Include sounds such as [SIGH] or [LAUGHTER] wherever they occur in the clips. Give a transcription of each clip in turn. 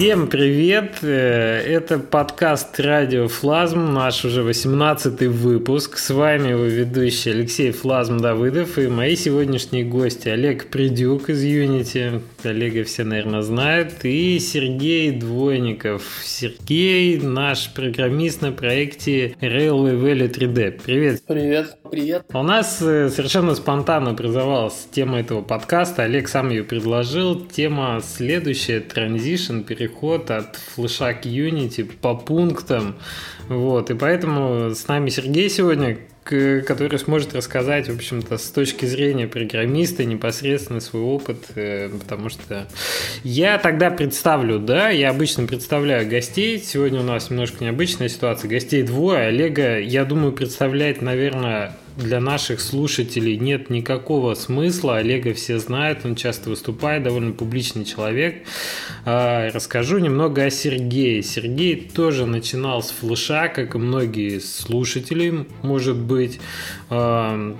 Всем привет! Э, это подкаст «Радио Флазм», наш уже 18 выпуск. С вами его ведущий Алексей Флазм Давыдов и мои сегодняшние гости Олег Придюк из Unity, Олега все, наверное, знают, и Сергей Двойников. Сергей наш программист на проекте Railway Valley 3D. Привет! Привет! Привет! У нас э, совершенно спонтанно образовалась тема этого подкаста. Олег сам ее предложил. Тема следующая – Transition, переход переход от флеша к Unity по пунктам. Вот, и поэтому с нами Сергей сегодня, который сможет рассказать, в общем-то, с точки зрения программиста непосредственно свой опыт, э, потому что я тогда представлю, да, я обычно представляю гостей, сегодня у нас немножко необычная ситуация, гостей двое, Олега, я думаю, представлять, наверное, для наших слушателей нет никакого смысла. Олега все знают, он часто выступает, довольно публичный человек. А, расскажу немного о Сергее. Сергей тоже начинал с флеша, как и многие слушатели, может быть. А,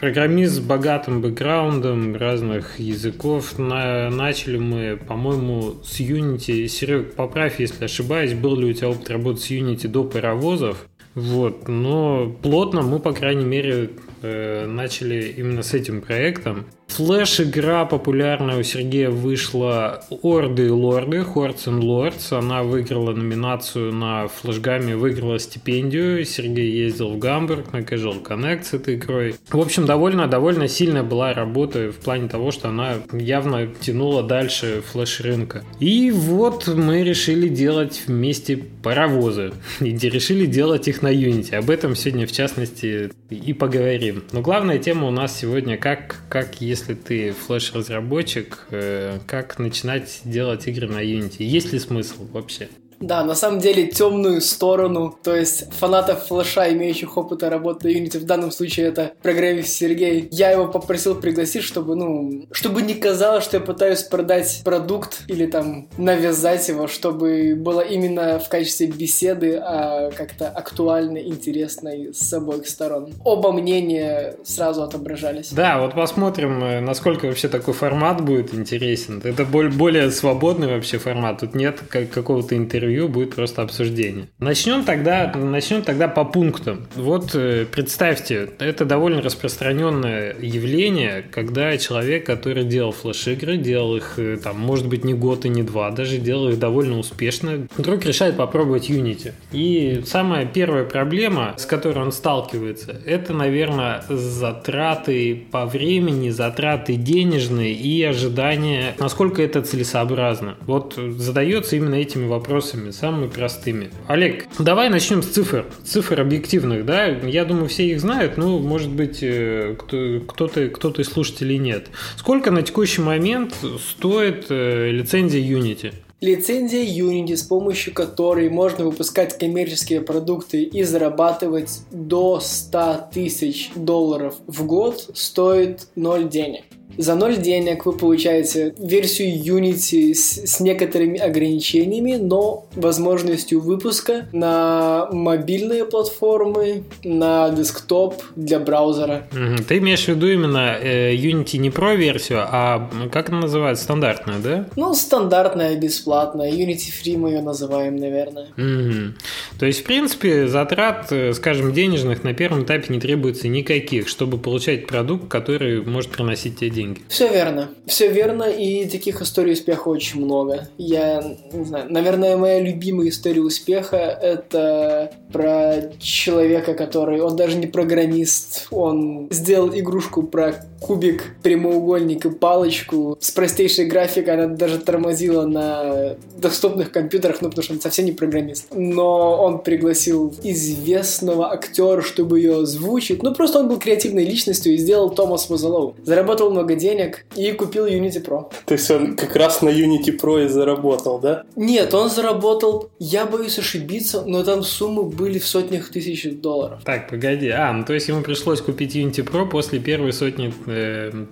программист с богатым бэкграундом разных языков. Начали мы, по-моему, с Unity. Серег, поправь, если ошибаюсь, был ли у тебя опыт работы с Unity до паровозов? Вот, но плотно мы, по крайней мере, э, начали именно с этим проектом. Флэш-игра популярная у Сергея вышла Орды и Лорды, Hordes and Lords. Она выиграла номинацию на флешгаме, выиграла стипендию. Сергей ездил в Гамбург на Casual Connect с этой игрой. В общем, довольно, довольно сильная была работа в плане того, что она явно тянула дальше флеш-рынка. И вот мы решили делать вместе паровозы. [LAUGHS] И решили делать их на Unity. Об этом сегодня, в частности, и поговорим. Но главная тема у нас сегодня, как, как если если ты флеш-разработчик, э, как начинать делать игры на Unity? Есть ли смысл вообще? Да, на самом деле темную сторону, то есть фанатов флеша, имеющих опыта работы на Unity, в данном случае это программист Сергей. Я его попросил пригласить, чтобы, ну, чтобы не казалось, что я пытаюсь продать продукт или там навязать его, чтобы было именно в качестве беседы, а как-то актуальной, интересной с обоих сторон. Оба мнения сразу отображались. Да, вот посмотрим, э, насколько вообще такой формат будет интересен. Это более свободный вообще формат. Тут нет какого-то интервью интервью будет просто обсуждение. Начнем тогда, начнем тогда по пунктам. Вот э, представьте, это довольно распространенное явление, когда человек, который делал флеш-игры, делал их, э, там, может быть, не год и не два, даже делал их довольно успешно, вдруг решает попробовать Unity. И самая первая проблема, с которой он сталкивается, это, наверное, затраты по времени, затраты денежные и ожидания, насколько это целесообразно. Вот задается именно этими вопросами вопросами, самыми простыми. Олег, давай начнем с цифр. Цифр объективных, да? Я думаю, все их знают, но, может быть, э, кто-то кто из слушателей нет. Сколько на текущий момент стоит э, лицензия Unity? Лицензия Unity, с помощью которой можно выпускать коммерческие продукты и зарабатывать до 100 тысяч долларов в год, стоит 0 денег. За ноль денег вы получаете версию Unity с, с некоторыми ограничениями, но возможностью выпуска на мобильные платформы, на десктоп для браузера. Ты имеешь в виду именно э, Unity не Pro версию, а как она называется? Стандартная, да? Ну, стандартная, бесплатная. Unity Free мы ее называем, наверное. Угу. То есть, в принципе, затрат, э, скажем, денежных на первом этапе не требуется никаких, чтобы получать продукт, который может приносить тебе деньги деньги. Все верно. Все верно, и таких историй успеха очень много. Я не знаю, наверное, моя любимая история успеха это про человека, который, он даже не программист, он сделал игрушку про кубик, прямоугольник и палочку с простейшей графикой, она даже тормозила на доступных компьютерах, ну потому что он совсем не программист. Но он пригласил известного актера, чтобы ее озвучить. Ну просто он был креативной личностью и сделал Томас Мазалоу. Заработал много денег и купил Unity Pro. То есть он как раз на Unity Pro и заработал, да? Нет, он заработал, я боюсь ошибиться, но там суммы были в сотнях тысяч долларов. Так, погоди. А, ну то есть ему пришлось купить Unity Pro после первой сотни э,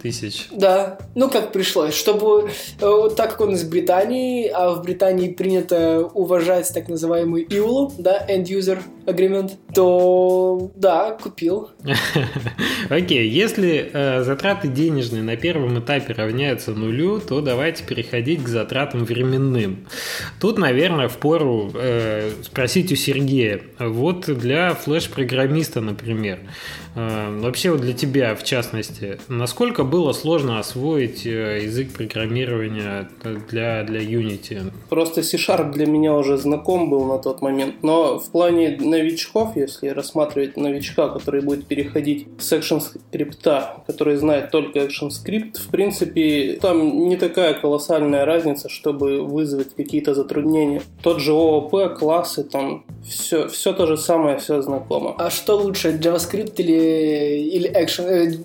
тысяч. Да, ну как пришлось, чтобы, э, так как он из Британии, а в Британии принято уважать так называемый EULA, да, End User Agreement, то да, купил. [LAUGHS] Окей, если э, затраты денежные на первом этапе равняются нулю, то давайте переходить к затратам временным. Тут, наверное, впору э, спросить у Сергея. Вот для флеш-программиста, например, э, вообще вот для тебя, в частности, насколько было сложно освоить э, язык программирования для, для Unity? Просто C-Sharp для меня уже знаком был на тот момент, но в плане новичков, если рассматривать новичка, который будет переходить с Action скрипта, который знает только Action скрипт, в принципе, там не такая колоссальная разница, чтобы вызвать какие-то затруднения. Тот же ООП, классы, там все, все то же самое, все знакомо. А что лучше, JavaScript или, или Action, э,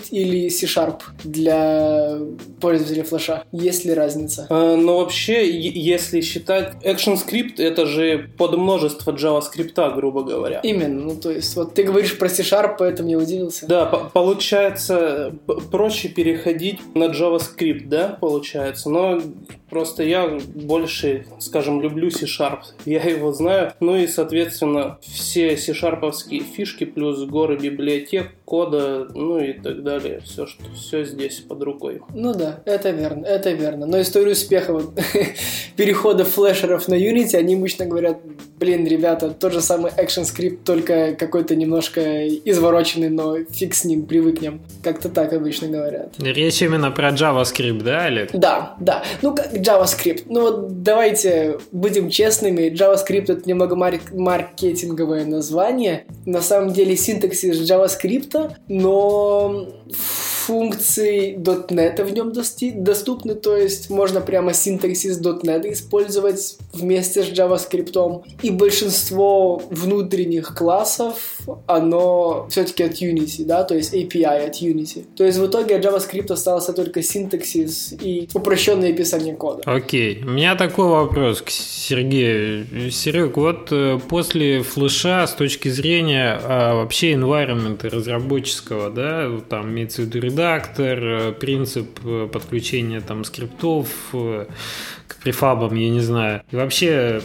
JavaScript или C-Sharp для пользователя флеша? Есть ли разница? Э, ну, вообще, если считать ActionScript, это же подмножество JavaScript, грубо говоря. Именно, ну то есть, вот ты говоришь про C-Sharp, поэтому я удивился. Да, получается, проще переходить на JavaScript, да, получается, но Просто я больше, скажем, люблю C-Sharp. Я его знаю. Ну и, соответственно, все C-Sharp'овские фишки плюс горы библиотек, кода, ну и так далее. Все, что все здесь под рукой. Ну да, это верно, это верно. Но историю успеха [LAUGHS] перехода флешеров на Unity, они обычно говорят, блин, ребята, тот же самый ActionScript, только какой-то немножко извороченный, но фиг с ним, привыкнем. Как-то так обычно говорят. Речь именно про JavaScript, да, Олег? Да, да. Ну, как JavaScript. Ну вот давайте будем честными, JavaScript это немного марк- маркетинговое название. На самом деле синтаксис JavaScript, но функции .NET в нем доступны, то есть можно прямо синтаксис .NET использовать вместе с JavaScript. И большинство внутренних классов, оно все-таки от Unity, да, то есть API от Unity. То есть в итоге от JavaScript остался только синтаксис и упрощенное описание кода. Окей. Okay. У меня такой вопрос к Сергею. Серег, вот э, после флеша с точки зрения а, вообще environment разработческого, да, там имеется в виду редактор, э, принцип э, подключения там скриптов э, к префабам, я не знаю. И вообще,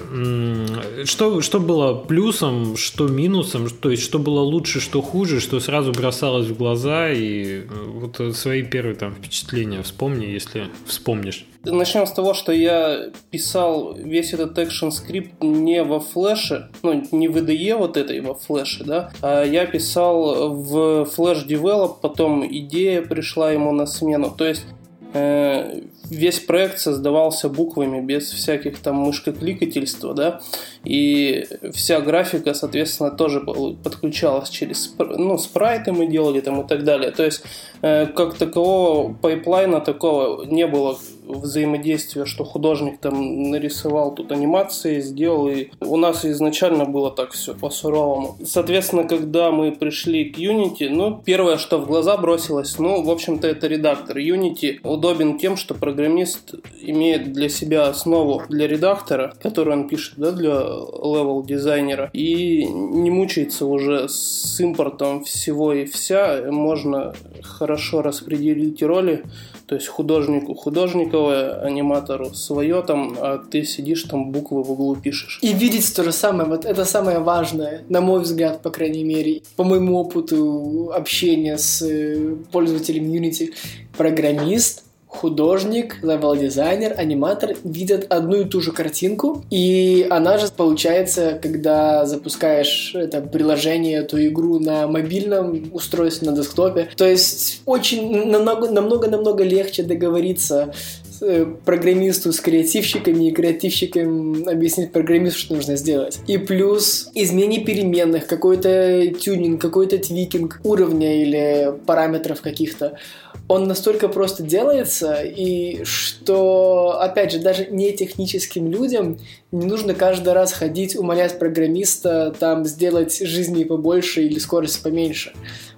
что, что было плюсом, что минусом, то есть что было лучше, что хуже, что сразу бросалось в глаза, и вот свои первые там впечатления вспомни, если вспомнишь. Начнем с того, что я писал весь этот экшен скрипт не во флеше, ну, не в IDE вот этой во флеше, да, а я писал в Flash Develop, потом идея пришла ему на смену. То есть э, весь проект создавался буквами, без всяких там мышкокликательства, да, и вся графика, соответственно, тоже подключалась через, ну, спрайты мы делали там и так далее. То есть, э, как такового pipeline а такого не было взаимодействия, что художник там нарисовал тут анимации, сделал, и у нас изначально было так все по-суровому. Соответственно, когда мы пришли к Unity, ну, первое, что в глаза бросилось, ну, в общем-то, это редактор. Unity удобен тем, что программист имеет для себя основу для редактора, которую он пишет, да, для level дизайнера, и не мучается уже с импортом всего и вся, можно хорошо распределить роли, то есть художнику художниковое, аниматору свое там, а ты сидишь там буквы в углу пишешь. И видеть то же самое, вот это самое важное, на мой взгляд, по крайней мере, по моему опыту общения с э, пользователем Unity, программист художник, level-дизайнер, аниматор видят одну и ту же картинку, и она же получается, когда запускаешь это приложение, эту игру на мобильном устройстве, на десктопе. То есть очень намного-намного легче договориться Э, программисту с креативщиками и креативщикам объяснить программисту, что нужно сделать. И плюс изменение переменных, какой-то тюнинг, какой-то tweaking уровня или параметров каких-то. Он настолько просто делается, и что, опять же, даже не техническим людям не нужно каждый раз ходить, умолять программиста там сделать жизни побольше или скорость поменьше.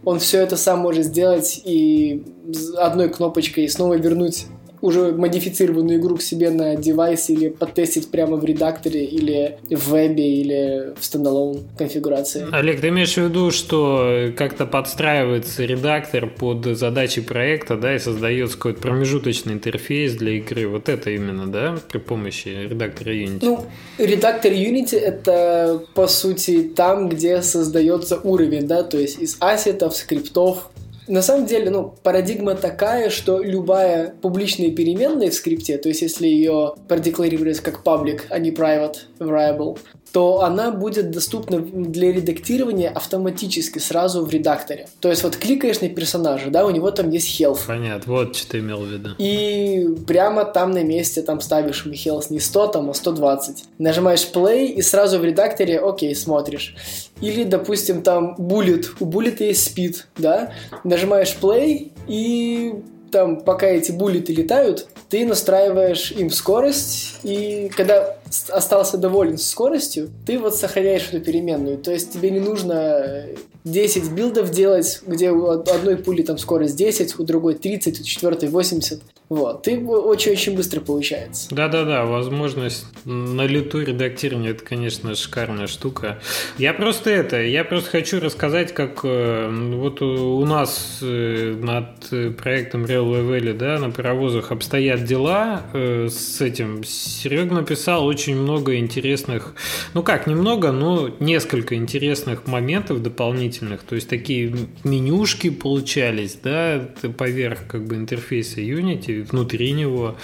Он все это сам может сделать и одной кнопочкой снова вернуть уже модифицированную игру к себе на девайс или потестить прямо в редакторе или в вебе или в стендалон конфигурации. Олег, ты имеешь в виду, что как-то подстраивается редактор под задачи проекта, да, и создается какой-то промежуточный интерфейс для игры. Вот это именно, да, при помощи редактора Unity? Ну, редактор Unity это, по сути, там, где создается уровень, да, то есть из ассетов, скриптов, на самом деле, ну, парадигма такая, что любая публичная переменная в скрипте, то есть если ее продекларировать как public, а не private variable, то она будет доступна для редактирования автоматически сразу в редакторе. То есть вот кликаешь на персонажа, да, у него там есть health. Понятно, вот что ты имел в виду. И прямо там на месте там ставишь ему health не 100, там, а 120. Нажимаешь play и сразу в редакторе, окей, смотришь. Или, допустим, там bullet, у bullet есть speed, да, нажимаешь play и там, пока эти буллеты летают, ты настраиваешь им скорость, и когда остался доволен скоростью, ты вот сохраняешь эту переменную. То есть тебе не нужно 10 билдов делать, где у одной пули там скорость 10, у другой 30, у четвертой 80. Вот. Ты очень-очень быстро получается. Да-да-да, возможность на лету редактирования, это, конечно, шикарная штука. Я просто это, я просто хочу рассказать, как э, вот у нас э, над проектом Real Valley, да, на паровозах обстоят дела э, с этим. Серега написал очень много интересных, ну как, немного, но несколько интересных моментов дополнительных, то есть такие менюшки получались, да, поверх как бы интерфейса Unity, внутри него.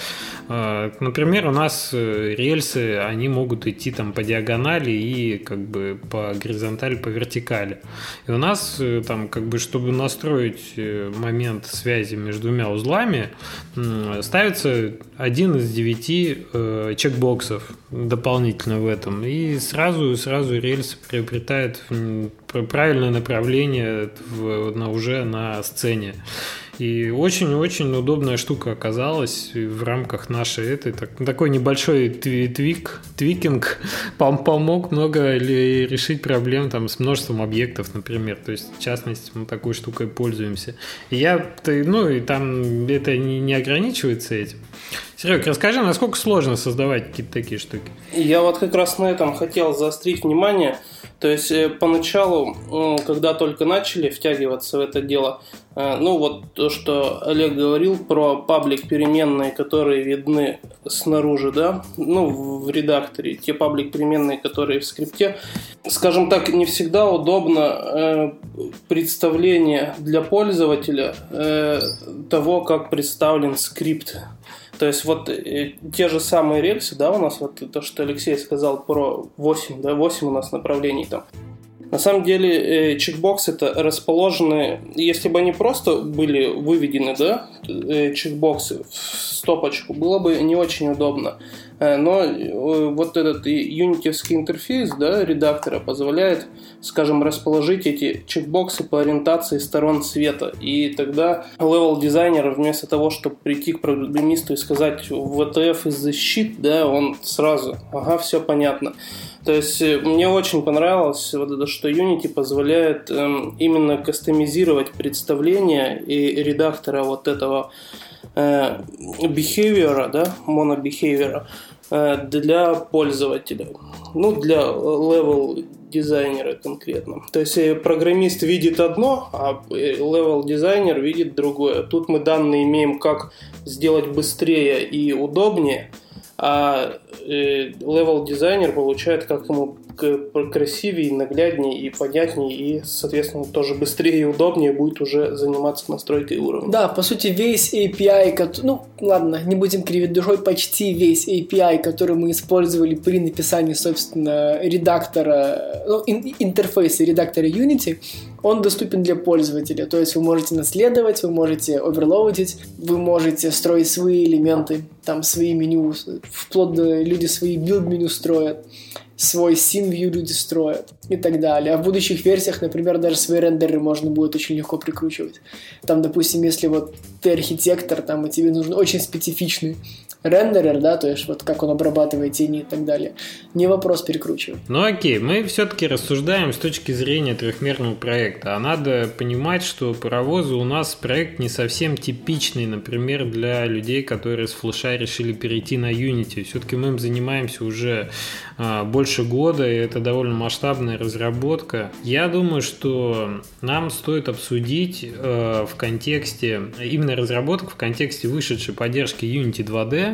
А, например, у нас э, рельсы, они могут идти там по диагонали и как бы по горизонтали, по вертикали. И у нас э, там как бы, чтобы настроить э, момент связи между двумя узлами, ставится один из девяти чекбоксов дополнительно в этом. И сразу, сразу рельсы приобретают правильное направление в, на, уже на сцене. И очень-очень удобная штука оказалась в рамках нашей этой. Так, такой небольшой твик, твикинг помог много ли решить проблем там, с множеством объектов, например. То есть, в частности, мы такой штукой пользуемся. И я, ну, и там это не, не ограничивается этим. Серег, расскажи, насколько сложно создавать какие-то такие штуки? Я вот как раз на этом хотел заострить внимание – то есть э, поначалу, когда только начали втягиваться в это дело, э, ну вот то, что Олег говорил про паблик переменные, которые видны снаружи, да, ну в редакторе, те паблик переменные, которые в скрипте, скажем так, не всегда удобно э, представление для пользователя того, как представлен скрипт. То есть вот э, те же самые рельсы, да, у нас вот то, что Алексей сказал про 8, да, 8 у нас направлений там. На самом деле э, чекбоксы это расположены, если бы они просто были выведены, да, э, чекбоксы в стопочку, было бы не очень удобно. Э, но э, вот этот юнитевский интерфейс да, редактора позволяет, скажем, расположить эти чекбоксы по ориентации сторон света. И тогда левел дизайнер вместо того, чтобы прийти к программисту и сказать VTF из защит, да, он сразу, ага, все понятно. То есть э, мне очень понравилось вот это, что Unity позволяет эм, именно кастомизировать представление и редактора вот этого э, да, monobehavior э, для пользователя. Ну, для level дизайнера конкретно. То есть э, программист видит одно, а level дизайнер видит другое. Тут мы данные имеем, как сделать быстрее и удобнее – а level дизайнер получает как ему красивее, нагляднее и понятнее, и, соответственно, тоже быстрее и удобнее будет уже заниматься настройкой уровня. Да, по сути, весь API, ну, ладно, не будем кривить душой, почти весь API, который мы использовали при написании, собственно, редактора, ну, интерфейса редактора Unity, он доступен для пользователя. То есть вы можете наследовать, вы можете оверлоудить, вы можете строить свои элементы, там свои меню, вплоть до люди свои билд-меню строят, свой scene view люди строят и так далее. А в будущих версиях, например, даже свои рендеры можно будет очень легко прикручивать. Там, допустим, если вот ты архитектор, там, и тебе нужен очень специфичный рендерер, да, то есть вот как он обрабатывает тени и так далее. Не вопрос перекручивать. Ну окей, мы все-таки рассуждаем с точки зрения трехмерного проекта, а надо понимать, что паровозы у нас проект не совсем типичный, например, для людей, которые с флеша решили перейти на Unity. Все-таки мы им занимаемся уже а, больше года, и это довольно масштабная разработка. Я думаю, что нам стоит обсудить э, в контексте именно разработок в контексте вышедшей поддержки Unity 2D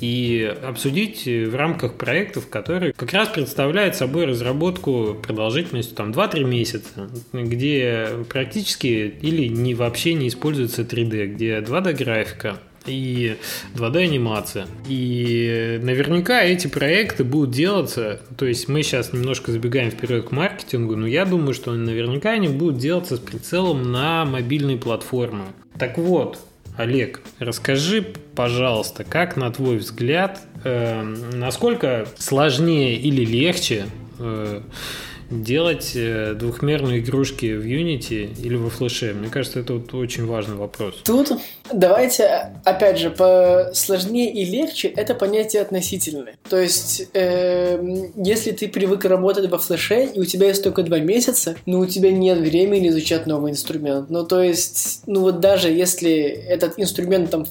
и обсудить в рамках проектов, которые как раз представляют собой разработку продолжительностью там 2-3 месяца, где практически или не вообще не используется 3D, где 2D графика, и 2D анимация. И наверняка эти проекты будут делаться, то есть мы сейчас немножко забегаем вперед к маркетингу, но я думаю, что наверняка они будут делаться с прицелом на мобильные платформы. Так вот, Олег, расскажи, пожалуйста, как на твой взгляд, э, насколько сложнее или легче э, делать э, двухмерные игрушки в Unity или во флеше? Мне кажется, это вот очень важный вопрос. Тут давайте, опять же, по сложнее и легче это понятие относительное. То есть, э, если ты привык работать во флеше, и у тебя есть только два месяца, но у тебя нет времени изучать новый инструмент. Ну, то есть, ну вот даже если этот инструмент там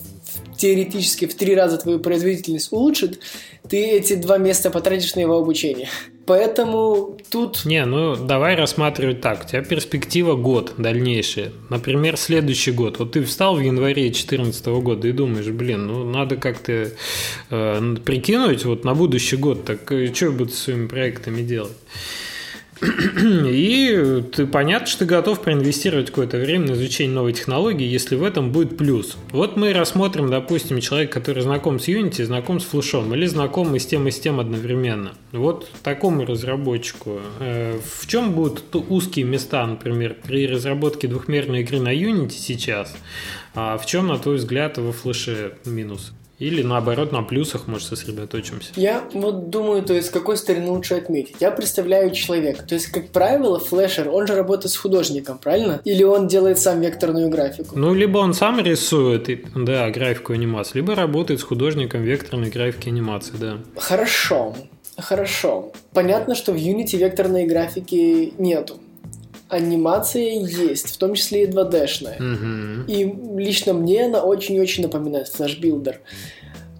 теоретически в три раза твою производительность улучшит, ты эти два месяца потратишь на его обучение. Поэтому тут... Не, ну давай рассматривать так. У тебя перспектива год дальнейшая. Например, следующий год. Вот ты встал в январе 2014 года и думаешь, блин, ну надо как-то э, прикинуть вот на будущий год, так э, что я буду с своими проектами делать? [CLEARS THROAT] И ты понятно, что ты готов проинвестировать какое-то время на изучение новой технологии, если в этом будет плюс. Вот мы рассмотрим, допустим, человека, который знаком с Unity, знаком с флешом, или знаком и с тем, и с тем одновременно. Вот такому разработчику. Э, в чем будут узкие места, например, при разработке двухмерной игры на Unity сейчас? А в чем, на твой взгляд, во флеше минус? Или наоборот на плюсах, может, сосредоточимся. Я вот думаю, то есть, с какой стороны лучше отметить. Я представляю человека. То есть, как правило, флешер, он же работает с художником, правильно? Или он делает сам векторную графику? Ну, либо он сам рисует, да, графику анимации, либо работает с художником векторной графики анимации, да. Хорошо. Хорошо. Понятно, что в Unity векторной графики нету анимация есть, в том числе и 2D-шная. Угу. И лично мне она очень-очень напоминает Flash Builder.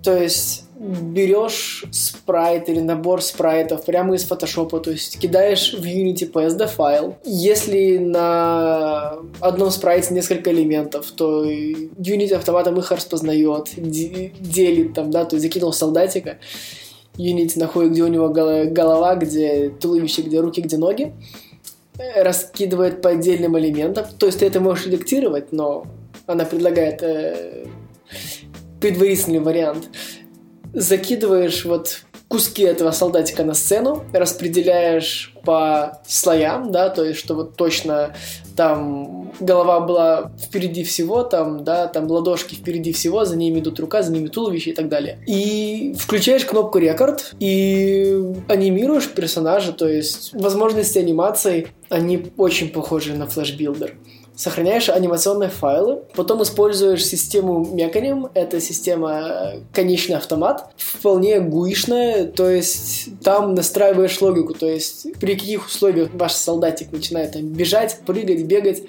То есть берешь спрайт или набор спрайтов прямо из фотошопа, то есть кидаешь в Unity PSD файл. Если на одном спрайте несколько элементов, то Unity автоматом их распознает, делит там, да, то есть закинул солдатика, Unity находит, где у него голова, где туловище, где руки, где ноги, раскидывает по отдельным элементам. То есть ты это можешь редактировать, но она предлагает э, предварительный вариант. Закидываешь вот куски этого солдатика на сцену, распределяешь по слоям, да, то есть, что вот точно там голова была впереди всего, там, да, там ладошки впереди всего, за ними идут рука, за ними туловище и так далее. И включаешь кнопку рекорд и анимируешь персонажа, то есть возможности анимации, они очень похожи на Flash Builder сохраняешь анимационные файлы, потом используешь систему Mechanim, это система конечный автомат, вполне гуишная, то есть там настраиваешь логику, то есть при каких условиях ваш солдатик начинает там бежать, прыгать, бегать,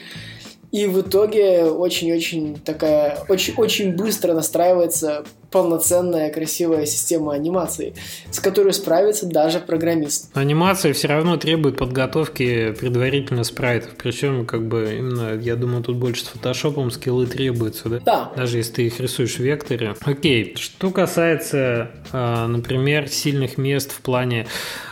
и в итоге очень-очень такая, очень-очень быстро настраивается полноценная красивая система анимации, с которой справится даже программист. Анимация все равно требует подготовки предварительно спрайтов, причем как бы именно, я думаю, тут больше с фотошопом скиллы требуются, да? Да. Даже если ты их рисуешь в векторе. Окей, что касается, а, например, сильных мест в плане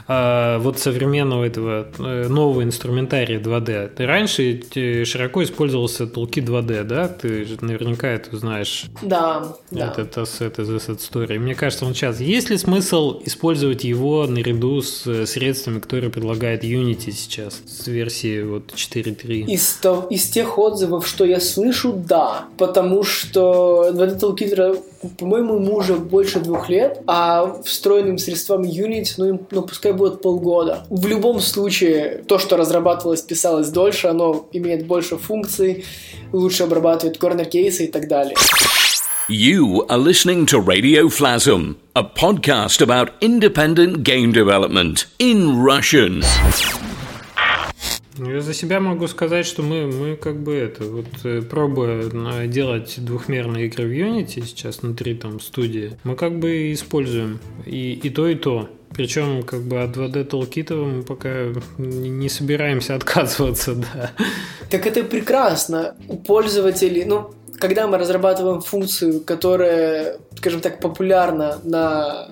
а, вот современного этого э, нового инструментария 2D. Ты раньше широко использовался Toolkit 2D, да? Ты же наверняка это знаешь. Да, да. Это ассет из Asset Story. Мне кажется, он сейчас... Есть ли смысл использовать его наряду с э, средствами, которые предлагает Unity сейчас, с версии вот 4.3? Из, то, из тех отзывов, что я слышу, да. Потому что 2D Toolkit, по-моему, ему уже больше двух лет, а встроенным средствам Unity, ну, ну пускай будет полгода. В любом случае, то, что разрабатывалось, писалось дольше, оно имеет больше функций, лучше обрабатывает корнер-кейсы и так далее. You are listening to Radio Flasm, a podcast about independent game development in Russian. Я за себя могу сказать, что мы, мы как бы это, вот э, пробуя делать двухмерные игры в Unity сейчас внутри там студии, мы как бы используем и, и то, и то. Причем как бы от 2D Toolkit мы пока не собираемся отказываться, [LAUGHS] да. Так это прекрасно. У пользователей, ну, когда мы разрабатываем функцию, которая, скажем так, популярна на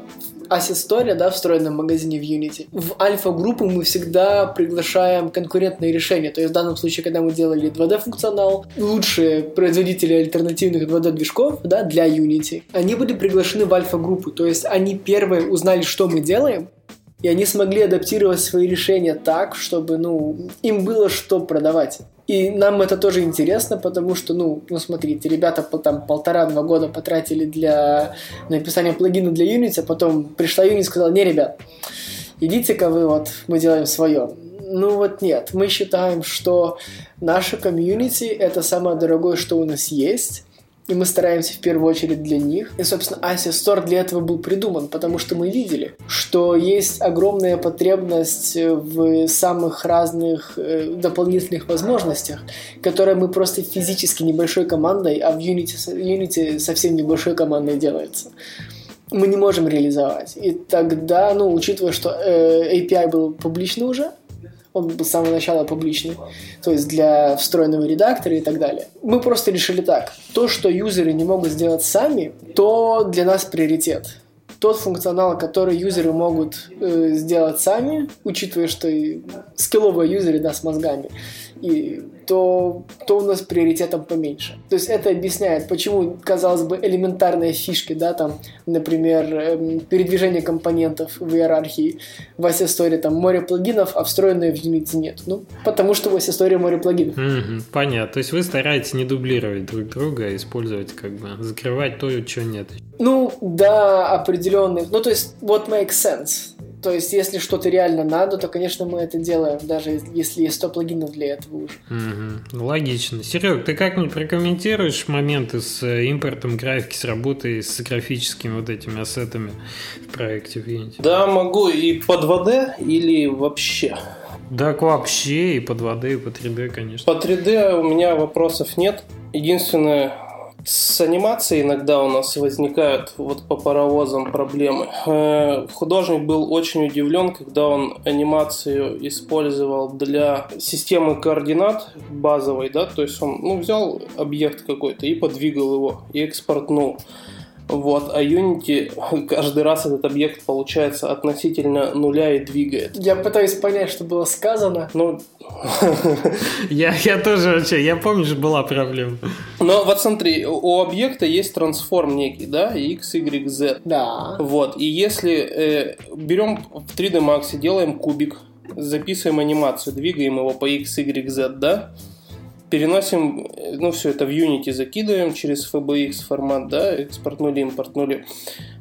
Asset да, встроенном магазине в Unity. В альфа-группу мы всегда приглашаем конкурентные решения. То есть в данном случае, когда мы делали 2D-функционал, лучшие производители альтернативных 2D-движков да, для Unity, они были приглашены в альфа-группу. То есть они первые узнали, что мы делаем, и они смогли адаптировать свои решения так, чтобы ну, им было что продавать. И нам это тоже интересно, потому что, ну, ну смотрите, ребята там полтора-два года потратили для написания плагина для Unity, а потом пришла Unity и сказала, не, ребят, идите-ка вы, вот, мы делаем свое. Ну вот нет, мы считаем, что наша комьюнити – это самое дорогое, что у нас есть, и мы стараемся в первую очередь для них. И, собственно, Asia Store для этого был придуман, потому что мы видели, что есть огромная потребность в самых разных э, дополнительных возможностях, которые мы просто физически небольшой командой, а в Unity, Unity совсем небольшой командой делается мы не можем реализовать. И тогда, ну, учитывая, что э, API был публичный уже, он был с самого начала публичный, то есть для встроенного редактора и так далее. Мы просто решили так. То, что юзеры не могут сделать сами, то для нас приоритет тот функционал, который юзеры могут э, сделать сами, учитывая, что и скилловые юзеры, да, с мозгами, и то, то у нас приоритетом поменьше. То есть это объясняет, почему, казалось бы, элементарные фишки, да, там, например, эм, передвижение компонентов в иерархии в Asya там море плагинов, а встроенные в Unity нет. Ну, потому что в Asya море плагинов. Mm-hmm, понятно. То есть вы стараетесь не дублировать друг друга, а использовать, как бы, закрывать то, чего нет. Ну, да, определенных. Ну, то есть, what makes sense. То есть, если что-то реально надо, то, конечно, мы это делаем, даже если есть 100 плагинов для этого уже. Угу. Логично. Серег, ты как-нибудь прокомментируешь моменты с э, импортом графики, с работой с графическими вот этими ассетами в проекте Unity? Да, могу и под 2D или вообще. Так вообще и под 2D, и по 3D, конечно. По 3D у меня вопросов нет. Единственное, с анимацией иногда у нас возникают вот по паровозам проблемы. Э, художник был очень удивлен, когда он анимацию использовал для системы координат базовой, да, то есть он ну, взял объект какой-то и подвигал его, и экспортнул. Вот, а Unity каждый раз этот объект получается относительно нуля и двигает. Я пытаюсь понять, что было сказано. Ну, [LAUGHS] я, я тоже вообще, я помню, что была проблема. Но вот смотри, у объекта есть трансформ некий, да, x, y, z. Да. Вот, и если э, берем в 3D Max, делаем кубик, записываем анимацию, двигаем его по x, y, z, да, переносим, ну, все это в Unity закидываем через FBX формат, да, экспортнули, импортнули,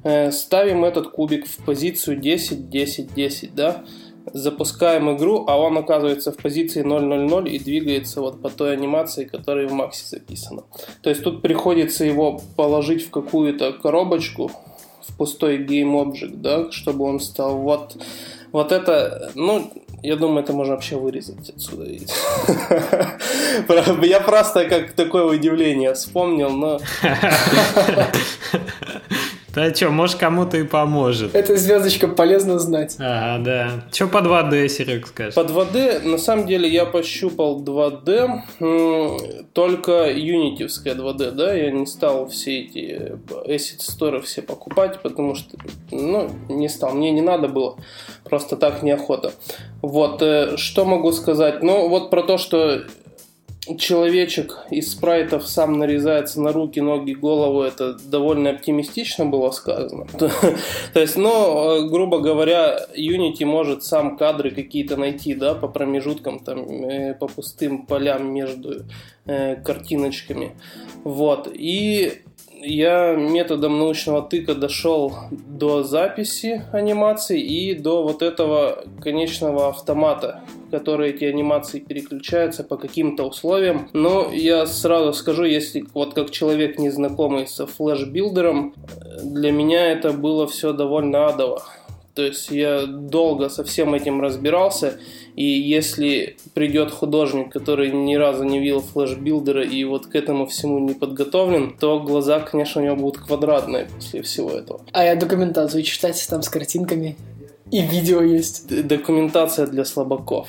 э, ставим этот кубик в позицию 10, 10, 10, да, запускаем игру, а он оказывается в позиции 0.0.0 и двигается вот по той анимации, которая в Максе записана. То есть тут приходится его положить в какую-то коробочку, в пустой Game Object, да, чтобы он стал. Вот вот это, ну, я думаю, это можно вообще вырезать отсюда. [LAUGHS] Я просто как такое удивление вспомнил, но... [LAUGHS] Да что, может кому-то и поможет. Эта звездочка полезно знать. Ага, да. Что по 2D, Серег, скажешь? По 2D, на самом деле, я пощупал 2D, только юнитивская 2D, да, я не стал все эти Acid Store все покупать, потому что, ну, не стал, мне не надо было, просто так неохота. Вот, э, что могу сказать? Ну, вот про то, что человечек из спрайтов сам нарезается на руки, ноги, голову, это довольно оптимистично было сказано. [LAUGHS] То есть, ну, грубо говоря, Unity может сам кадры какие-то найти, да, по промежуткам, там, э, по пустым полям между э, картиночками. Вот. И я методом научного тыка дошел до записи анимаций и до вот этого конечного автомата, который эти анимации переключаются по каким-то условиям. Но я сразу скажу, если вот как человек незнакомый со Flash Builder ом, для меня это было все довольно адово. То есть я долго со всем этим разбирался, и если придет художник, который ни разу не видел Flash Builder а и вот к этому всему не подготовлен, то глаза, конечно, у него будут квадратные после всего этого. А я документацию читать там с картинками и видео есть. Документация для слабаков.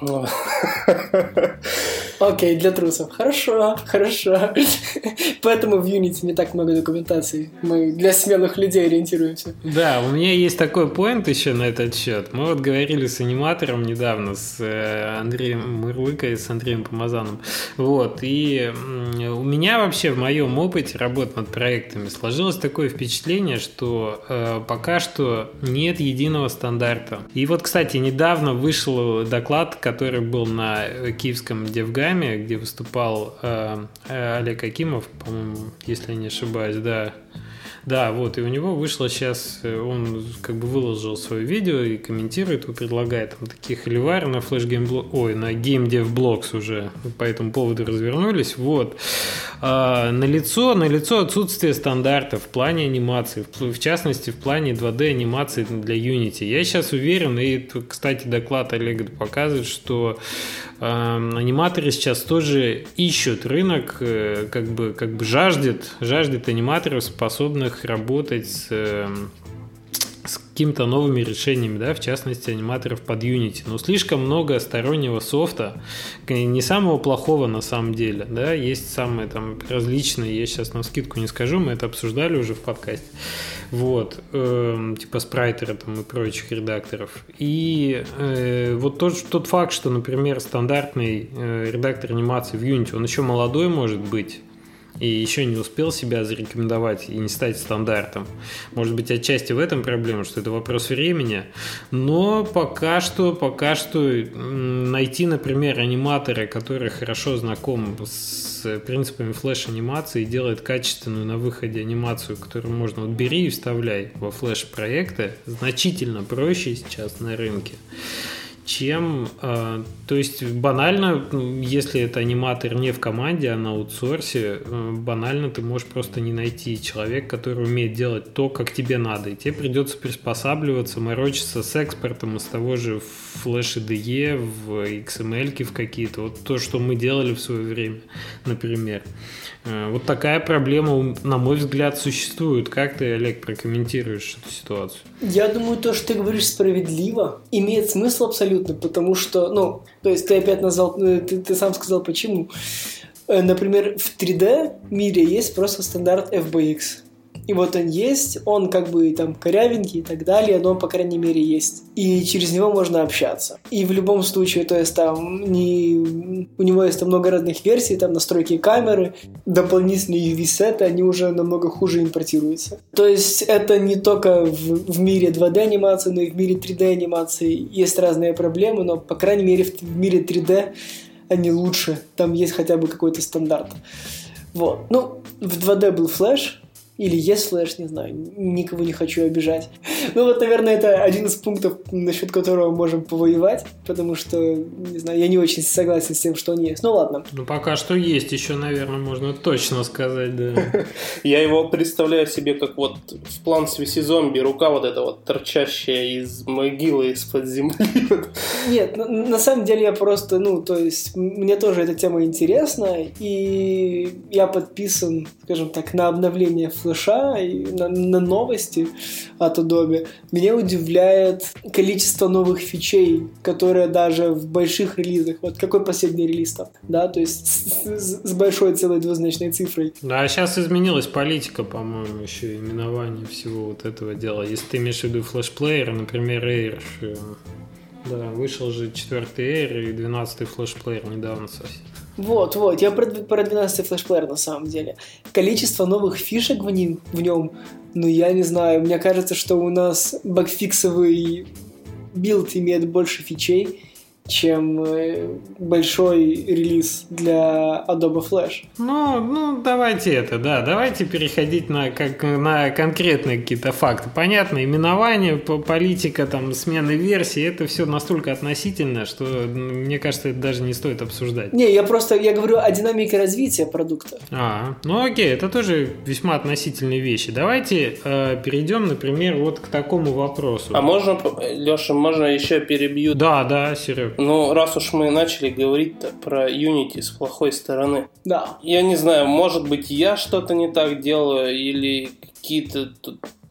[LAUGHS] Окей, для трусов. Хорошо, хорошо. Поэтому в Unity не так много документации. Мы для смелых людей ориентируемся. Да, у меня есть такой поинт еще на этот счет. Мы вот говорили с аниматором недавно, с э, Андреем Мырлыкой, с Андреем Помазаном. Вот, и у меня вообще в моем опыте работы над проектами сложилось такое впечатление, что э, пока что нет единого стандарта. И вот, кстати, недавно вышел доклад, который был на Киевском Девгаме, где выступал э, э, Олег Акимов, по-моему, если я не ошибаюсь, да. Да, вот, и у него вышло сейчас, э, он как бы выложил свое видео и комментирует, и предлагает там такие холивары на Flash Game ой, на Game Dev Blogs уже по этому поводу развернулись, вот. А, на лицо, на лицо отсутствие стандартов в плане анимации, в, в частности, в плане 2D анимации для Unity. Я сейчас уверен, и, кстати, доклад Олега показывает, что э, аниматоры сейчас тоже ищут рынок, э, как бы, как бы жаждет, жаждет аниматоров, способных работать с, эм, с какими-то новыми решениями, да, в частности, аниматоров под Unity. Но слишком много стороннего софта, не самого плохого на самом деле, да, есть самые там различные, я сейчас на скидку не скажу, мы это обсуждали уже в подкасте, вот, э, типа спрайтера там и прочих редакторов. И э, вот тот, тот факт, что, например, стандартный э, редактор анимации в Unity, он еще молодой может быть, и еще не успел себя зарекомендовать и не стать стандартом. Может быть, отчасти в этом проблема, что это вопрос времени, но пока что, пока что найти, например, аниматора, который хорошо знаком с принципами флеш-анимации и делает качественную на выходе анимацию, которую можно вот бери и вставляй во флеш-проекты, значительно проще сейчас на рынке чем, э, то есть банально, если это аниматор не в команде, а на аутсорсе, э, банально ты можешь просто не найти. Человека, который умеет делать то, как тебе надо, и тебе придется приспосабливаться, морочиться с экспортом из того же Flash IDE в XML в какие-то, вот то, что мы делали в свое время, например. Э, вот такая проблема, на мой взгляд, существует. Как ты, Олег, прокомментируешь эту ситуацию? Я думаю, то, что ты говоришь справедливо, имеет смысл абсолютно, потому что, ну, то есть ты опять назвал, э, ты, ты сам сказал почему. Э, например, в 3D мире есть просто стандарт FBX. И вот он есть, он как бы там корявенький и так далее, но по крайней мере, есть. И через него можно общаться. И в любом случае, то есть там не... у него есть там много разных версий, там настройки камеры, дополнительные UV-сеты, они уже намного хуже импортируются. То есть это не только в, в мире 2D анимации, но и в мире 3D анимации есть разные проблемы, но, по крайней мере, в, в мире 3D они лучше. Там есть хотя бы какой-то стандарт. Вот. Ну, в 2D был флеш, или есть флеш, не знаю, никого не хочу обижать. [LAUGHS] Ну вот, наверное, это один из пунктов, насчет которого можем повоевать, потому что, не знаю, я не очень согласен с тем, что он есть. Ну ладно. Ну пока что есть еще, наверное, можно точно сказать, да. [LAUGHS] Я его представляю себе как вот в план связи зомби, рука вот эта вот торчащая из могилы из-под земли. [LAUGHS] Нет, на самом деле я просто, ну, то есть, мне тоже эта тема интересна, и я подписан, скажем так, на обновление флеш флеша и на, на новости от Adobe, меня удивляет количество новых фичей, которые даже в больших релизах, вот какой последний релиз там, да, то есть с, с, большой целой двузначной цифрой. Да, а сейчас изменилась политика, по-моему, еще именование всего вот этого дела. Если ты имеешь в виду флешплееры, например, Air, э, да, вышел же четвертый Air и 12-й флешплеер недавно совсем. Вот, вот, я про, про 12 флешплеер на самом деле. Количество новых фишек в нем, в нем, ну я не знаю, мне кажется, что у нас bugfix овый build имеет больше фичей, чем э, большой релиз для Adobe Flash. Ну, ну, давайте это, да, давайте переходить на, как, на конкретные какие-то факты. Понятно, именование, политика, там, смены версии, это все настолько относительно, что, мне кажется, это даже не стоит обсуждать. Не, я просто, я говорю о динамике развития продукта. А, ну окей, это тоже весьма относительные вещи. Давайте э, перейдем, например, вот к такому вопросу. А можно, Леша, можно еще перебью? Да, да, Серег. Ну, раз уж мы начали говорить про Unity с плохой стороны. Да. Я не знаю, может быть, я что-то не так делаю, или какие-то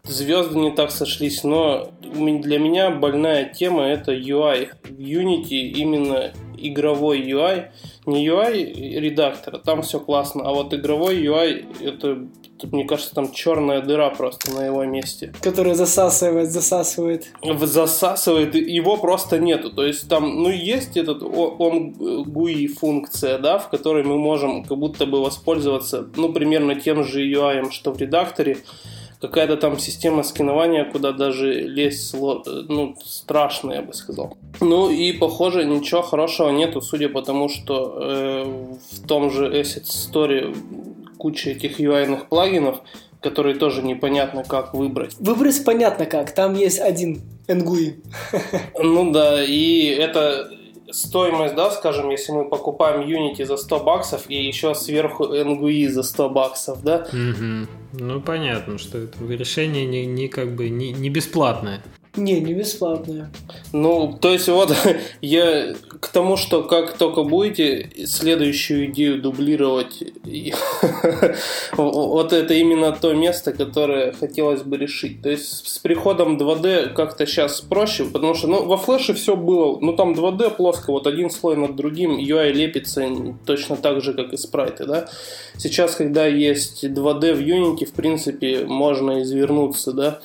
звезды не так сошлись, но для меня больная тема это UI. В Unity именно игровой UI, не UI редактора, там все классно, а вот игровой UI это мне кажется, там черная дыра просто на его месте. Которая засасывает, засасывает. Засасывает, его просто нету. То есть там, ну, есть этот он GUI функция, да, в которой мы можем как будто бы воспользоваться, ну, примерно тем же UI, что в редакторе. Какая-то там система скинования, куда даже лезть, ну, страшно, я бы сказал. Ну и, похоже, ничего хорошего нету, судя по тому, что э, в том же Asset Story куча этих UI-ных плагинов, которые тоже непонятно как выбрать. Выбрать понятно как, там есть один NGUI. Ну да, и это стоимость, да, скажем, если мы покупаем Unity за 100 баксов и еще сверху NGUI за 100 баксов, да? Угу. Ну, понятно, что это решение не, не как бы не, не бесплатное. Не, не бесплатная. Ну, то есть вот [LAUGHS] я к тому, что как только будете следующую идею дублировать, [LAUGHS] вот это именно то место, которое хотелось бы решить. То есть с приходом 2D как-то сейчас проще, потому что ну, во флеше все было, ну там 2D плоско, вот один слой над другим, UI лепится точно так же, как и спрайты, да. Сейчас, когда есть 2D в Unity, в принципе, можно извернуться, да.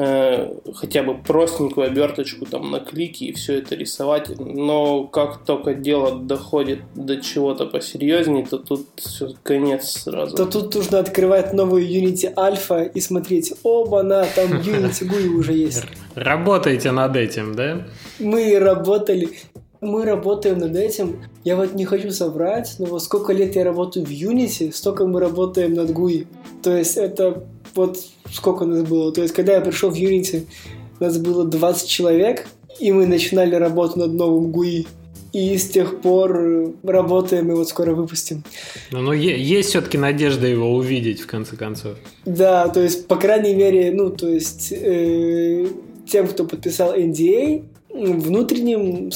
Э, хотя бы простенькую оберточку там на клики и все это рисовать. Но как только дело доходит до чего-то посерьезнее, то тут все конец сразу. То тут нужно открывать новую Unity Alpha и смотреть, оба на там [LAUGHS] Unity GUI уже есть. Работаете над этим, да? Мы работали. Мы работаем над этим. Я вот не хочу соврать, но вот сколько лет я работаю в Unity, столько мы работаем над GUI. То есть это вот сколько у нас было. То есть, когда я пришел в Unity, нас было 20 человек, и мы начинали работу над новым GUI. И с тех пор работаем и вот скоро выпустим. Но, но есть все-таки надежда его увидеть в конце концов. Да, то есть, по крайней мере, ну, то есть, э, тем, кто подписал NDA, внутренним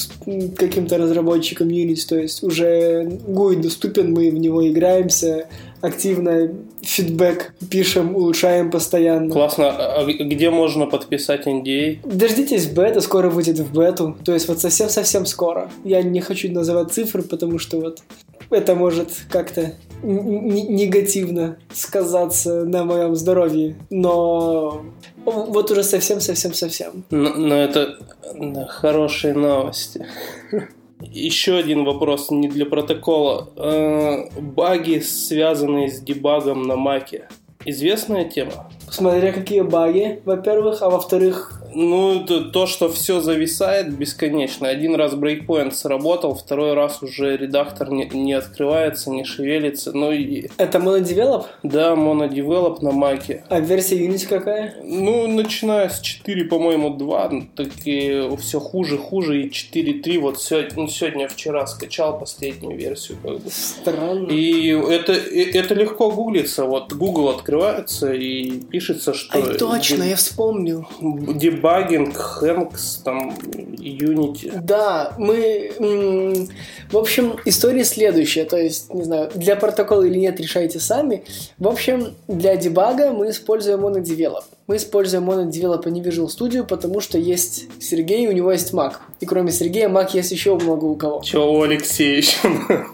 каким-то разработчикам Unity, то есть уже GUI доступен, мы в него играемся, активно фидбэк пишем, улучшаем постоянно. Классно. А где можно подписать NDA? Дождитесь бета, скоро выйдет в бету. То есть вот совсем-совсем скоро. Я не хочу называть цифры, потому что вот это может как-то негативно сказаться на моем здоровье. Но вот уже совсем-совсем-совсем. Но, но это да, хорошие новости. [LAUGHS] Еще один вопрос не для протокола. Э, баги, связанные с дебагом на маке. Известная тема? Смотря какие баги, во-первых, а во-вторых, ну, это то, что все зависает бесконечно. Один раз брейкпоинт сработал, второй раз уже редактор не, не открывается, не шевелится. Ну и... Это монодевелоп? Да, монодевелоп на маке. А версия Unity какая? Ну, начиная с 4, по-моему, 2, так и все хуже, хуже, и 4.3. Вот сегодня, ну, сегодня, вчера скачал последнюю версию. Как бы. Странно. И это, это легко гуглится. Вот Google открывается и пишется, что... Ай, точно, я вспомнил дебагинг, Хэнкс, там, Unity. Да, мы... В общем, история следующая. То есть, не знаю, для протокола или нет, решайте сами. В общем, для дебага мы используем MonoDevelop. Мы используем MonoDevelop, а не Visual Studio, потому что есть Сергей, у него есть Mac. И кроме Сергея, Mac есть еще много у кого. Че у Алексея еще?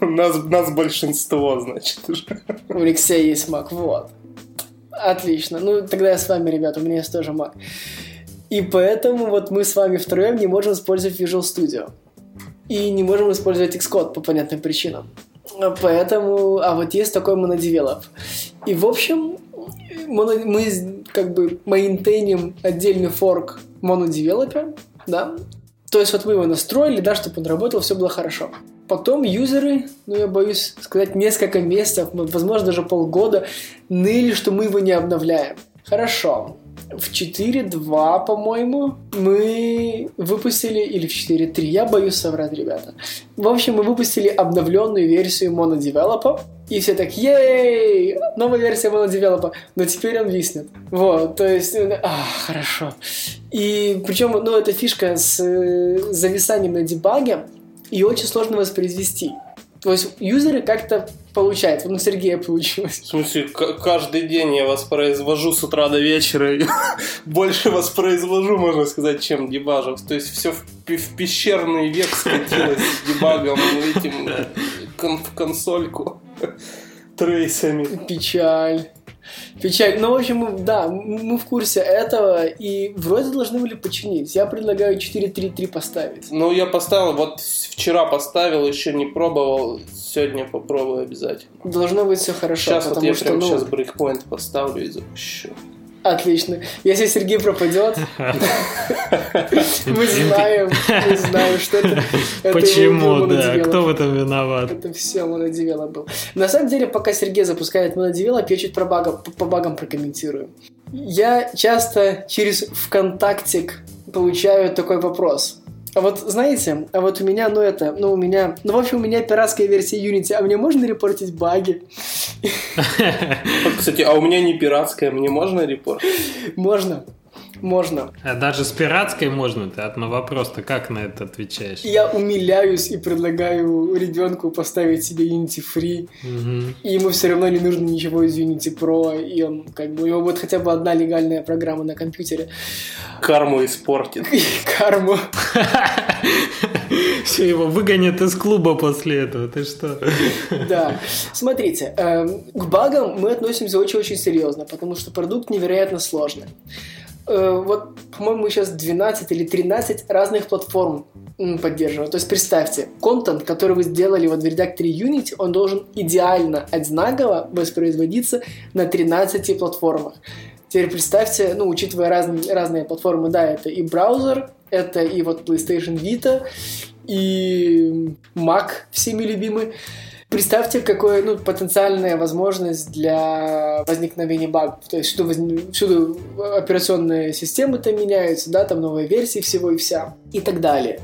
[LAUGHS] нас, нас большинство, значит. У Алексея есть Mac, вот. Отлично. Ну, тогда я с вами, ребята, у меня есть тоже Mac. И поэтому вот мы с вами втроем не можем использовать Visual Studio. И не можем использовать Xcode по понятным причинам. Поэтому, а вот есть такой монодевелоп. И в общем, моно, мы как бы мейнтейним отдельный форк монодевелопер, да, То есть вот вы его настроили, да, чтобы он работал, все было хорошо. Потом юзеры, ну я боюсь сказать, несколько месяцев, возможно даже полгода, ныли, что мы его не обновляем. Хорошо. В 4.2, по-моему, мы выпустили, или в 4.3, я боюсь соврать, ребята. В общем, мы выпустили обновленную версию MonoDevelop, и все так, ей, новая версия MonoDevelop, но теперь он виснет. Вот, то есть, а, хорошо. И причем, ну, эта фишка с э, зависанием на дебаге, и очень сложно воспроизвести. То есть юзеры как-то получают. Ну, Сергея получилось. В смысле, каждый день я воспроизвожу с утра до вечера. [LAUGHS] Больше воспроизвожу, можно сказать, чем дебажу. То есть все в, в пещерный век скатилось с дебагом этим в консольку [LAUGHS] трейсами. Печаль. Печаль. Ну, в общем, да, мы в курсе этого, и вроде должны были починить. Я предлагаю 4-3-3 поставить. Ну, я поставил, вот вчера поставил, еще не пробовал, сегодня попробую обязательно. Должно быть все хорошо. Сейчас вот я что, прям ну... сейчас брейкпоинт поставлю и запущу. Отлично. Если Сергей пропадет, мы знаем, мы знаем, что это... Почему, да? Кто в этом виноват? Это все монодевела был. На самом деле, пока Сергей запускает монодевела, я чуть про багам, по багам прокомментирую. Я часто через ВКонтактик получаю такой вопрос. А вот знаете, а вот у меня, ну это, ну у меня, ну в общем у меня пиратская версия Unity, а мне можно репортить баги? [LAUGHS] Кстати, а у меня не пиратская, мне можно репортить? Можно. Можно. А даже с пиратской можно? Ты на вопрос-то как на это отвечаешь? Я умиляюсь и предлагаю ребенку поставить себе Unity Free, угу. и ему все равно не нужно ничего из Unity Pro, и он как бы у него будет хотя бы одна легальная программа на компьютере. Карму испортит. [LAUGHS] Карму. [LAUGHS] Все, его выгонят из клуба после этого, ты что? Да. Смотрите, эм, к багам мы относимся очень-очень серьезно, потому что продукт невероятно сложный. Э, вот, по-моему, сейчас 12 или 13 разных платформ поддерживают. То есть представьте, контент, который вы сделали вот в редакторе Unity, он должен идеально, одинаково воспроизводиться на 13 платформах. Теперь представьте, ну, учитывая разные, разные платформы, да, это и браузер, это и вот PlayStation Vita, и Mac всеми любимый. Представьте, какая ну, потенциальная возможность для возникновения багов. То есть всюду, всюду операционные системы там меняются, да, там новые версии всего и вся и так далее.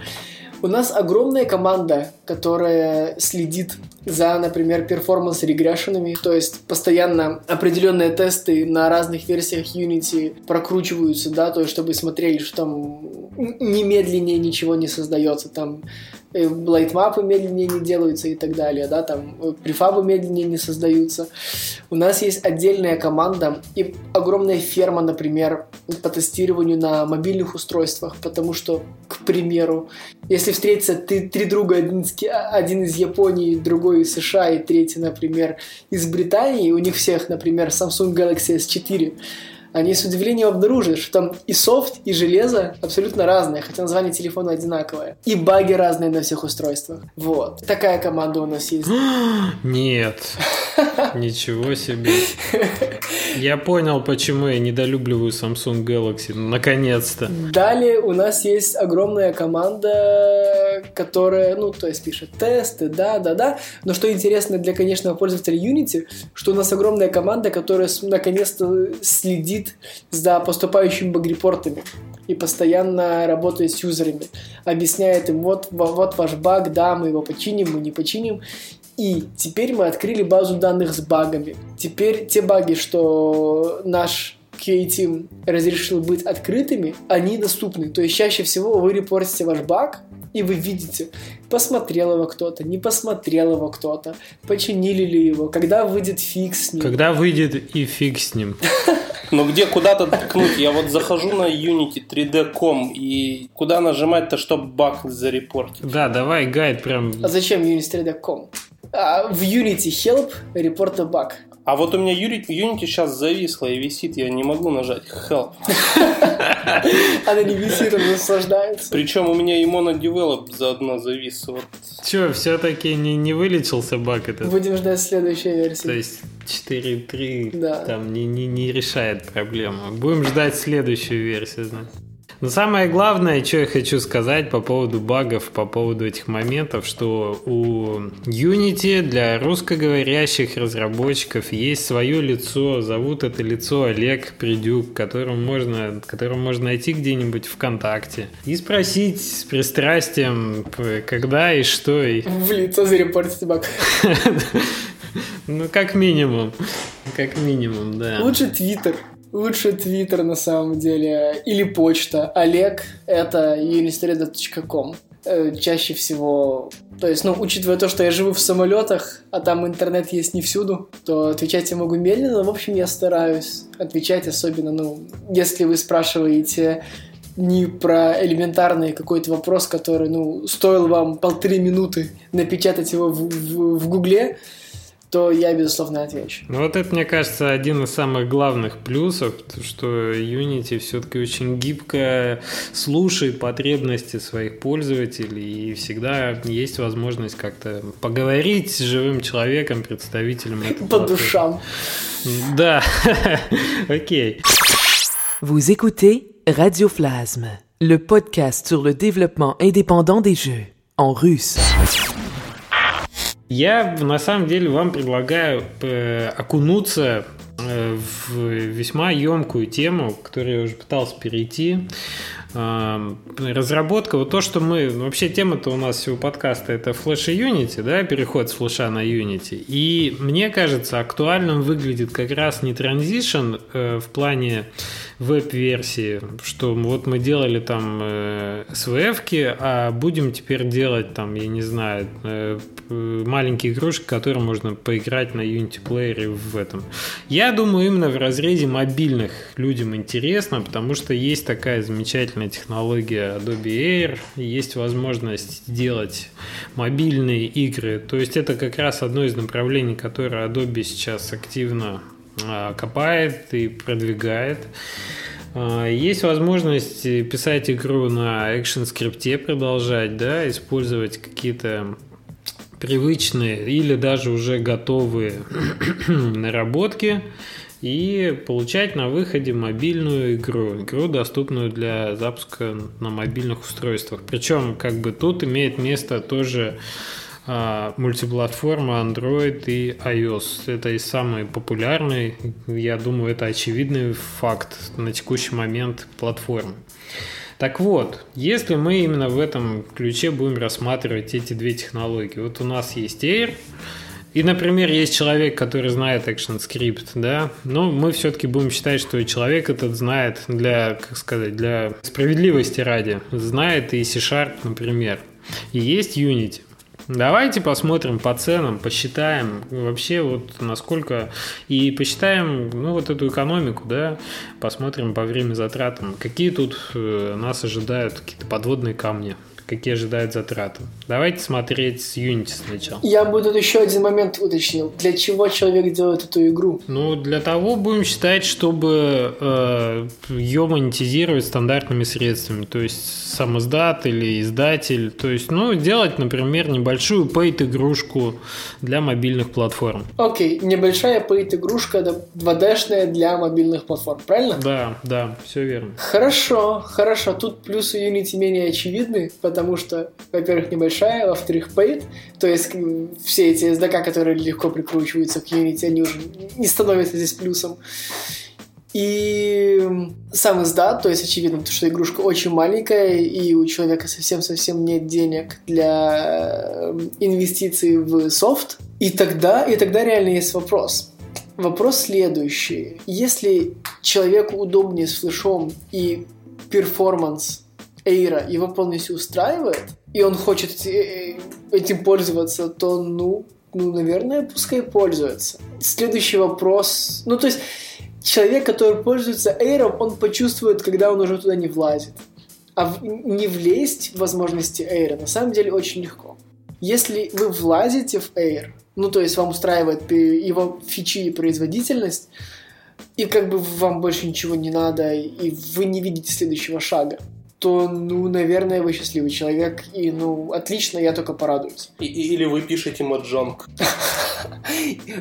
У нас огромная команда, которая следит за, например, перформанс-регрессионами, то есть постоянно определенные тесты на разных версиях Unity прокручиваются, да, то есть чтобы смотрели, что там немедленнее ничего не создается, там лайтмапы медленнее не делаются и так далее, да, там э, префабы медленнее не создаются. У нас есть отдельная команда и огромная ферма, например, по тестированию на мобильных устройствах, потому что, к примеру, если встретится ты, три друга, один один из Японии, другой из США и третий, например, из Британии, у них всех, например, Samsung Galaxy S4, они с удивлением обнаружили, что там и софт, и железо абсолютно разные, хотя название телефона одинаковое. И баги разные на всех устройствах. Вот. Такая команда у нас есть. [GASPS] Нет. [LAUGHS] Ничего себе. Я понял, почему я недолюбливаю Samsung Galaxy. Наконец-то. Далее у нас есть огромная команда, которая, ну, то есть пишет тесты, да, да, да. Но что интересно для конечного пользователя Unity, что у нас огромная команда, которая наконец-то следит следит за поступающими баг-репортами и постоянно работает с юзерами, объясняет им, вот, вот ваш баг, да, мы его починим, мы не починим. И теперь мы открыли базу данных с багами. Теперь те баги, что наш QA-тим разрешил быть открытыми, они доступны. То есть чаще всего вы репортите ваш баг, и вы видите, посмотрел его кто-то, не посмотрел его кто-то, починили ли его, когда выйдет фикс с ним. Когда выйдет и фикс с ним. Но где куда-то ткнуть? Я вот захожу на Unity 3D.com и куда нажимать-то, чтобы баг зарепортить? Да, давай гайд прям. А зачем Unity 3D.com? А, в Unity Help report a bug. А вот у меня Unity сейчас зависла и висит, я не могу нажать Help. [LAUGHS] Она не висит, она наслаждается. Причем у меня и Develop заодно завис. Вот. Че, все-таки не, не вылечился баг этот? Будем ждать следующей версии. То есть 4.3 да. там не, не, не решает проблему. Будем ждать следующую версию, значит. Но самое главное, что я хочу сказать по поводу багов, по поводу этих моментов, что у Unity для русскоговорящих разработчиков есть свое лицо. Зовут это лицо Олег Придюк, которому можно, которому можно найти где-нибудь ВКонтакте и спросить с пристрастием, когда и что. И... В лицо зарепортить баг. [LAUGHS] Ну, как минимум. Как минимум, да. Лучше Твиттер. Лучше Твиттер на самом деле. Или почта. Олег — это unistreda.com. Э, чаще всего... То есть, ну, учитывая то, что я живу в самолетах, а там интернет есть не всюду, то отвечать я могу медленно. В общем, я стараюсь отвечать, особенно, ну, если вы спрашиваете не про элементарный какой-то вопрос, который, ну, стоил вам полторы минуты напечатать его в, в, в Гугле, то я, безусловно, отвечу. Ну вот это, мне кажется, один из самых главных плюсов, что Unity все-таки очень гибко слушает потребности своих пользователей и всегда есть возможность как-то поговорить с живым человеком, представителем этого. По душам. Да, [LAUGHS] окей. Vous écoutez Radio Plasme, le podcast sur le développement indépendant des jeux en russe. Я на самом деле вам предлагаю э, окунуться э, в весьма емкую тему, которую я уже пытался перейти. Э, разработка, вот то, что мы... Вообще тема-то у нас всего подкаста это Flash и Unity, да, переход с флеша на Unity. И мне кажется, актуальным выглядит как раз не транзишн в плане веб-версии, что вот мы делали там э, SVF-ки, а будем теперь делать там, я не знаю, э, маленькие игрушки, которые можно поиграть на Unity Player в этом. Я думаю, именно в разрезе мобильных людям интересно, потому что есть такая замечательная технология Adobe Air, есть возможность делать мобильные игры. То есть это как раз одно из направлений, которое Adobe сейчас активно а, копает и продвигает. А, есть возможность писать игру на экшен скрипте, продолжать, да, использовать какие-то привычные или даже уже готовые [CLEARS THROAT] наработки и получать на выходе мобильную игру, игру, доступную для запуска на мобильных устройствах. Причем, как бы тут имеет место тоже а, мультиплатформа Android и iOS. Это и самый популярный, я думаю, это очевидный факт на текущий момент платформы. Так вот, если мы именно в этом ключе будем рассматривать эти две технологии, вот у нас есть Air, и, например, есть человек, который знает ActionScript, да, но мы все-таки будем считать, что человек этот знает для, как сказать, для справедливости ради, знает и C-Sharp, например. И есть Unity. Давайте посмотрим по ценам, посчитаем вообще вот насколько. И посчитаем ну вот эту экономику, да, посмотрим по время затратам, какие тут э, нас ожидают какие-то подводные камни какие ожидают затраты. Давайте смотреть с Unity сначала. Я бы тут еще один момент уточнил. Для чего человек делает эту игру? Ну, для того будем считать, чтобы э, ее монетизировать стандартными средствами. То есть сам издат или издатель. То есть, ну, делать, например, небольшую пейт-игрушку для мобильных платформ. Окей, небольшая пейт-игрушка 2D-шная для мобильных платформ, правильно? Да, да, все верно. Хорошо, хорошо. Тут плюсы Unity менее очевидны, потому потому что, во-первых, небольшая, во-вторых, paid, то есть все эти SDK, которые легко прикручиваются к Unity, они уже не становятся здесь плюсом. И сам издат, то есть очевидно, что игрушка очень маленькая, и у человека совсем-совсем нет денег для инвестиций в софт. И тогда, и тогда реально есть вопрос. Вопрос следующий. Если человеку удобнее с флешом и перформанс Эйра его полностью устраивает, и он хочет э, этим пользоваться, то, ну, ну, наверное, пускай пользуется. Следующий вопрос. Ну, то есть, человек, который пользуется Эйром, он почувствует, когда он уже туда не влазит. А в, не влезть в возможности Эйра на самом деле очень легко. Если вы влазите в Air, ну, то есть вам устраивает его фичи и производительность, и как бы вам больше ничего не надо, и вы не видите следующего шага, то, ну, наверное, вы счастливый человек, и, ну, отлично, я только порадуюсь. И, или вы пишете маджонг. [LAUGHS]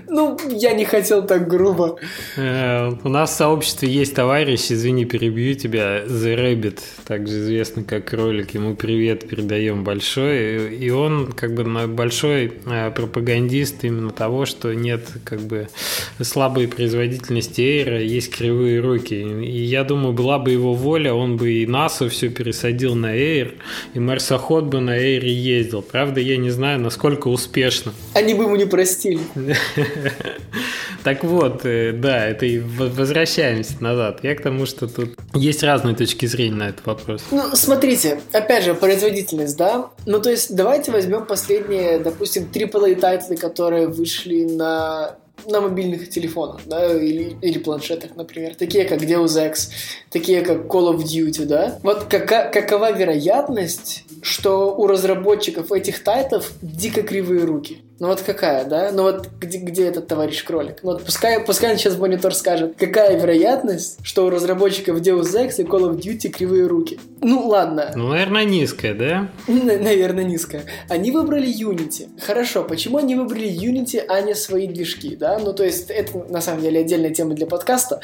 Ну, я не хотел так грубо. Э, у нас в сообществе есть товарищ, извини, перебью тебя, The Rabbit, также известный как кролик. Ему привет передаем большой. И он как бы большой э, пропагандист именно того, что нет как бы слабой производительности Эйра, есть кривые руки. И я думаю, была бы его воля, он бы и НАСА все пересадил на Эйр, и марсоход бы на Эйре ездил. Правда, я не знаю, насколько успешно. Они бы ему не простили. [LAUGHS] Так вот, э, да, это и возвращаемся назад. Я к тому, что тут есть разные точки зрения на этот вопрос. Ну, смотрите, опять же, производительность, да? Ну, то есть, давайте возьмем последние, допустим, AAA title ы, которые вышли на на мобильных телефонах, да, или, или планшетах, например, такие как Deus Ex, такие как Call of Duty, да. Вот кака, какова вероятность, что у разработчиков этих тайтов дико кривые руки? Ну вот какая, да? Ну вот где, где этот товарищ кролик? Ну вот пускай, пускай он сейчас монитор скажет, какая вероятность, что у разработчиков Deus Ex и Call of Duty кривые руки? Ну ладно. Ну, наверное, низкая, да? Наверное, низкая. Они выбрали Unity. Хорошо, почему они выбрали Unity, а не свои движки, да? Ну то есть это на самом деле отдельная тема для подкаста.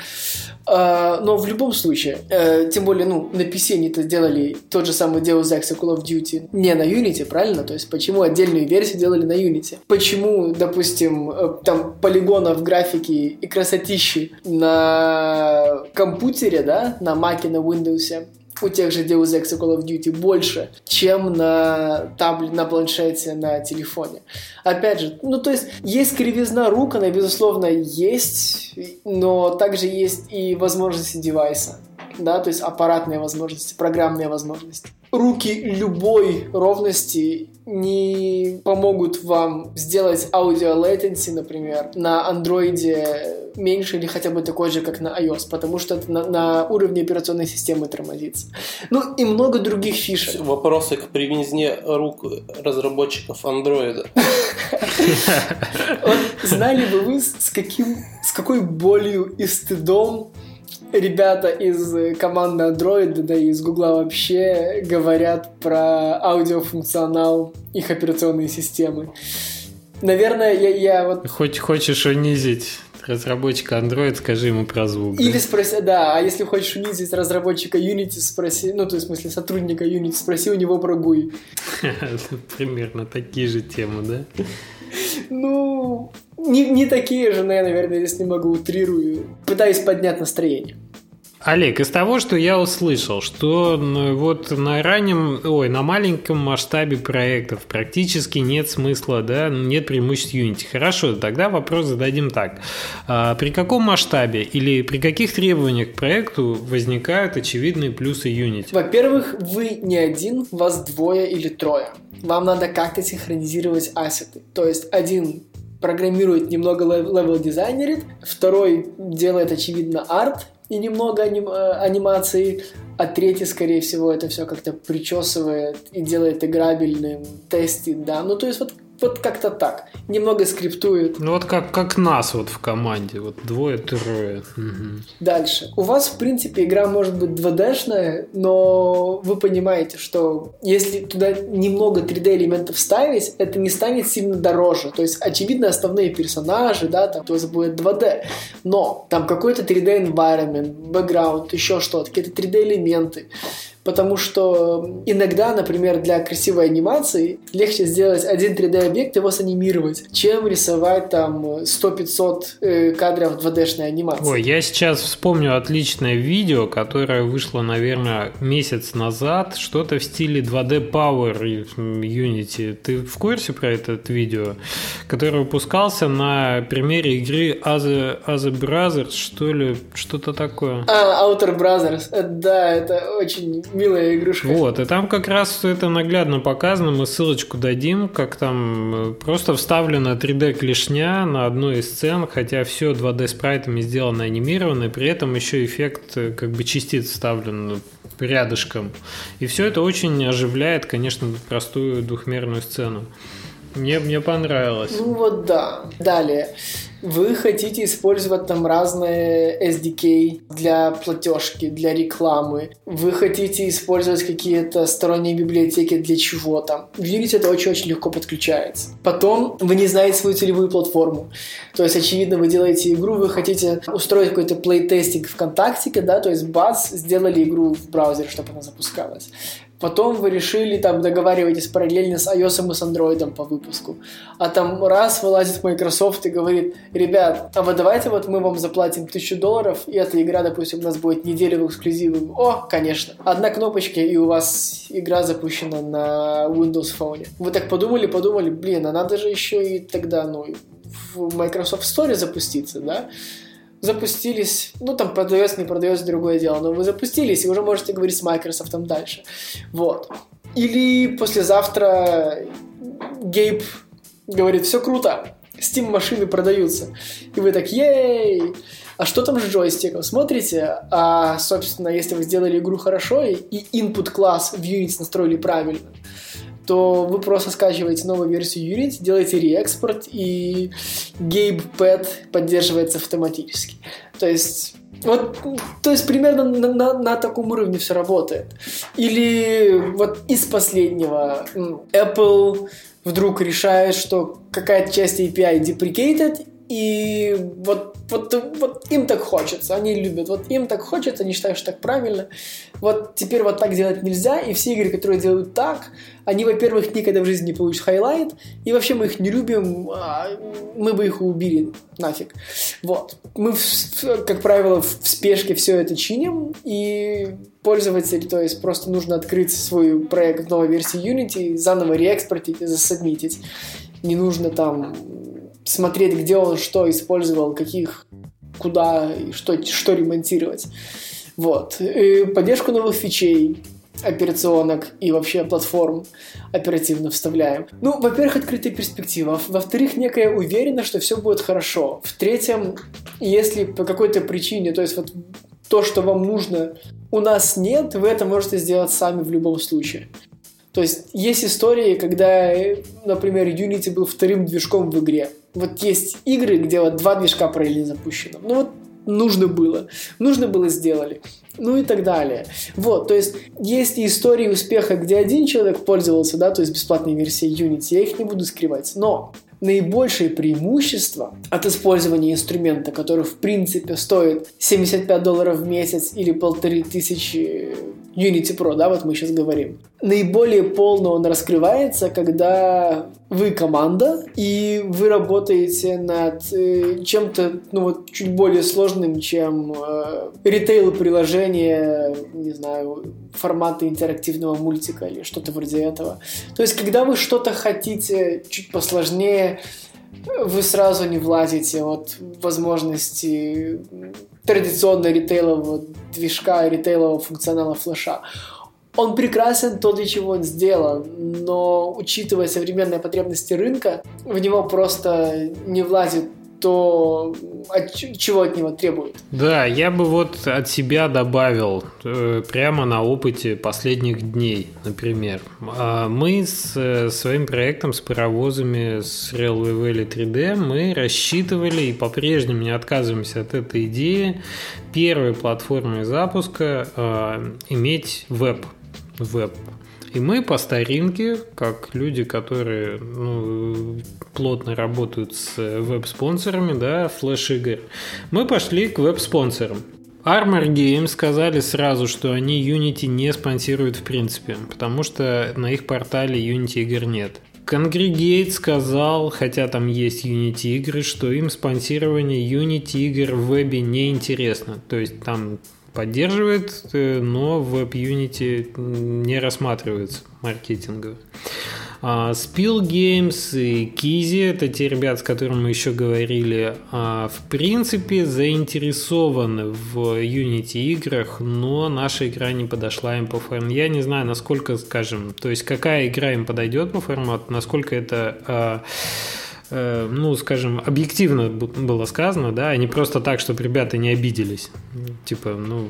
А, но в любом случае, э, тем более, ну, на PC они-то сделали тот же самый Deus Ex и Call of Duty не на Unity, правильно? То есть почему отдельную версию делали на Unity? Почему, допустим, э, там полигонов графики и красотищи на компьютере, да, на Mac, на Windows, у тех же Deus Ex и Call of Duty больше, чем на табле, на планшете, на телефоне. Опять же, ну то есть есть кривизна рук, она безусловно есть, но также есть и возможности девайса, да, то есть аппаратные возможности, программные возможности руки любой ровности не помогут вам сделать аудио latency, например, на андроиде меньше или хотя бы такой же, как на iOS, потому что это на, на уровне операционной системы тормозится. Ну и много других фишек. Вопросы к привязне рук разработчиков андроида. [LAUGHS] Знали бы вы, с каким, с какой болью и стыдом ребята из команды Android, да и из Гугла вообще говорят про аудиофункционал их операционной системы. Наверное, я, я вот... Хоть хочешь унизить разработчика Android, скажи ему про звук. Или да? спроси, да, а если хочешь унизить разработчика Unity, спроси, ну, то есть, в смысле, сотрудника Unity, спроси у него про GUI. [LAUGHS] Примерно такие же темы, да? Ну, не, не такие же, но я, наверное, здесь немного утрирую. Пытаюсь поднять настроение. Олег, из того, что я услышал, что ну, вот на раннем, ой, на маленьком масштабе проектов практически нет смысла, да, нет преимуществ Unity. Хорошо, тогда вопрос зададим так. А при каком масштабе или при каких требованиях к проекту возникают очевидные плюсы Unity? Во-первых, вы не один, вас двое или трое. Вам надо как-то синхронизировать asset ы. То есть один программирует немного level дизайнерит, второй делает, очевидно, арт, и немного аним, э, анимации, а третий, скорее всего, это все как-то причесывает и делает играбельным, тестит, да. Ну, то есть вот вот как-то так. Немного скриптует. Ну вот как, как нас вот в команде. Вот двое-трое. Угу. Дальше. У вас, в принципе, игра может быть 2D-шная, но вы понимаете, что если туда немного 3D-элементов ставить, это не станет сильно дороже. То есть, очевидно, основные персонажи, да, там, то есть будет 2D. Но там какой-то 3D-environment, бэкграунд, еще что-то, какие-то 3D-элементы потому что иногда, например, для красивой анимации легче сделать один 3D-объект и его санимировать, чем рисовать там 100-500 э, кадров 2D-шной анимации. Ой, я сейчас вспомню отличное видео, которое вышло, наверное, месяц назад, что-то в стиле 2D Power Unity. Ты в курсе про этот видео? Который выпускался на примере игры Other, Other Brothers, что ли, что-то такое. А, Outer Brothers, э, да, это очень милая игрушка. Вот, и там как раз это наглядно показано, мы ссылочку дадим, как там э, просто вставлена 3D-клешня на одной из сцен, хотя все 2D спрайтами сделано анимировано, и при этом еще эффект э, как бы частиц вставлен рядышком. И все это очень оживляет, конечно, простую двухмерную сцену. Мне, мне понравилось. Ну вот да. Далее. Вы хотите использовать там разные SDK для платежки, для рекламы. Вы хотите использовать какие-то сторонние библиотеки для чего-то. В Unity это очень-очень легко подключается. Потом вы не знаете свою целевую платформу. То есть, очевидно, вы делаете игру, вы хотите устроить какой-то плейтестинг ВКонтакте, да, то есть бац, сделали игру в браузере, чтобы она запускалась. Потом вы решили, там, договариваетесь параллельно с iOS и с Android по выпуску. А там раз вылазит Microsoft и говорит, ребят, а вот давайте вот мы вам заплатим тысячу долларов, и эта игра, допустим, у нас будет неделю в эксклюзиве. О, конечно. Одна кнопочка, и у вас игра запущена на Windows Phone. Вы так подумали, подумали, блин, а надо же еще и тогда, ну, в Microsoft Store запуститься, да? Запустились, ну там продается, не продается, другое дело, но вы запустились и уже можете говорить с Microsoft дальше. Вот. Или послезавтра Гейб говорит, все круто, Steam машины продаются. И вы так, ей! А что там с джойстиком? Смотрите, а, собственно, если вы сделали игру хорошо и input класс в Unity настроили правильно, то вы просто скачиваете новую версию Unity, делаете реэкспорт, и GamePad поддерживается автоматически. То есть вот, то есть примерно на, на, на таком уровне все работает. Или вот из последнего Apple вдруг решает, что какая-то часть API deprecated, и вот, вот, вот им так хочется, они любят, вот им так хочется, они считают, что так правильно. Вот теперь вот так делать нельзя, и все игры, которые делают так, они, во-первых, никогда в жизни не получат highlight, и вообще мы их не любим, а мы бы их убили нафиг. Вот. Мы, как правило, в спешке все это чиним, и пользователь, то есть просто нужно открыть свой проект в новой версии Unity, заново реэкспортить и засадмитить. Не нужно там смотреть, где он что использовал, каких, куда и что, что ремонтировать. Вот. И поддержку новых фичей, операционок и вообще платформ оперативно вставляем. Ну, во-первых, открытая перспектива. Во-вторых, некая уверенность, что все будет хорошо. В-третьем, если по какой-то причине, то есть вот то, что вам нужно, у нас нет, вы это можете сделать сами в любом случае. То есть есть истории, когда, например, Unity был вторым движком в игре. Вот есть игры, где вот два движка параллельно запущено. Ну вот нужно было. Нужно было сделали. Ну и так далее. Вот, то есть есть и истории успеха, где один человек пользовался, да, то есть бесплатной версией Unity, я их не буду скрывать. Но наибольшее преимущество от использования инструмента, который в принципе стоит 75 долларов в месяц или полторы тысячи Unity Pro, да, вот мы сейчас говорим. Наиболее полно он раскрывается, когда вы команда, и вы работаете над э, чем-то, ну вот, чуть более сложным, чем э, ритейл-приложение, не знаю, формата интерактивного мультика или что-то вроде этого. То есть, когда вы что-то хотите чуть посложнее, вы сразу не влазите от возможности традиционного ритейлового движка, ритейлового функционала флеша. Он прекрасен то, для чего он сделан, но учитывая современные потребности рынка, в него просто не влазит то от, чего от него требует. Да, я бы вот от себя добавил э, прямо на опыте последних дней, например. Э, мы с э, своим проектом, с паровозами, с Railway Valley 3D, мы рассчитывали и по-прежнему не отказываемся от этой идеи первой платформой запуска э, иметь веб. Веб и мы по старинке, как люди, которые ну, плотно работают с веб-спонсорами, да, флеш-игр, мы пошли к веб-спонсорам. Armor Games сказали сразу, что они Unity не спонсируют в принципе, потому что на их портале Unity игр нет. Congregate сказал, хотя там есть Unity игры, что им спонсирование Unity игр в вебе не интересно. То есть там поддерживает, но в WebUnity не рассматривается маркетингово. А, Spill Games и Kizi, это те ребята, с которыми мы еще говорили, а, в принципе заинтересованы в Unity играх, но наша игра не подошла им по формату. Я не знаю, насколько, скажем, то есть какая игра им подойдет по формату, насколько это а, ну, скажем, объективно было сказано, да, а не просто так, чтобы ребята не обиделись. Типа, ну,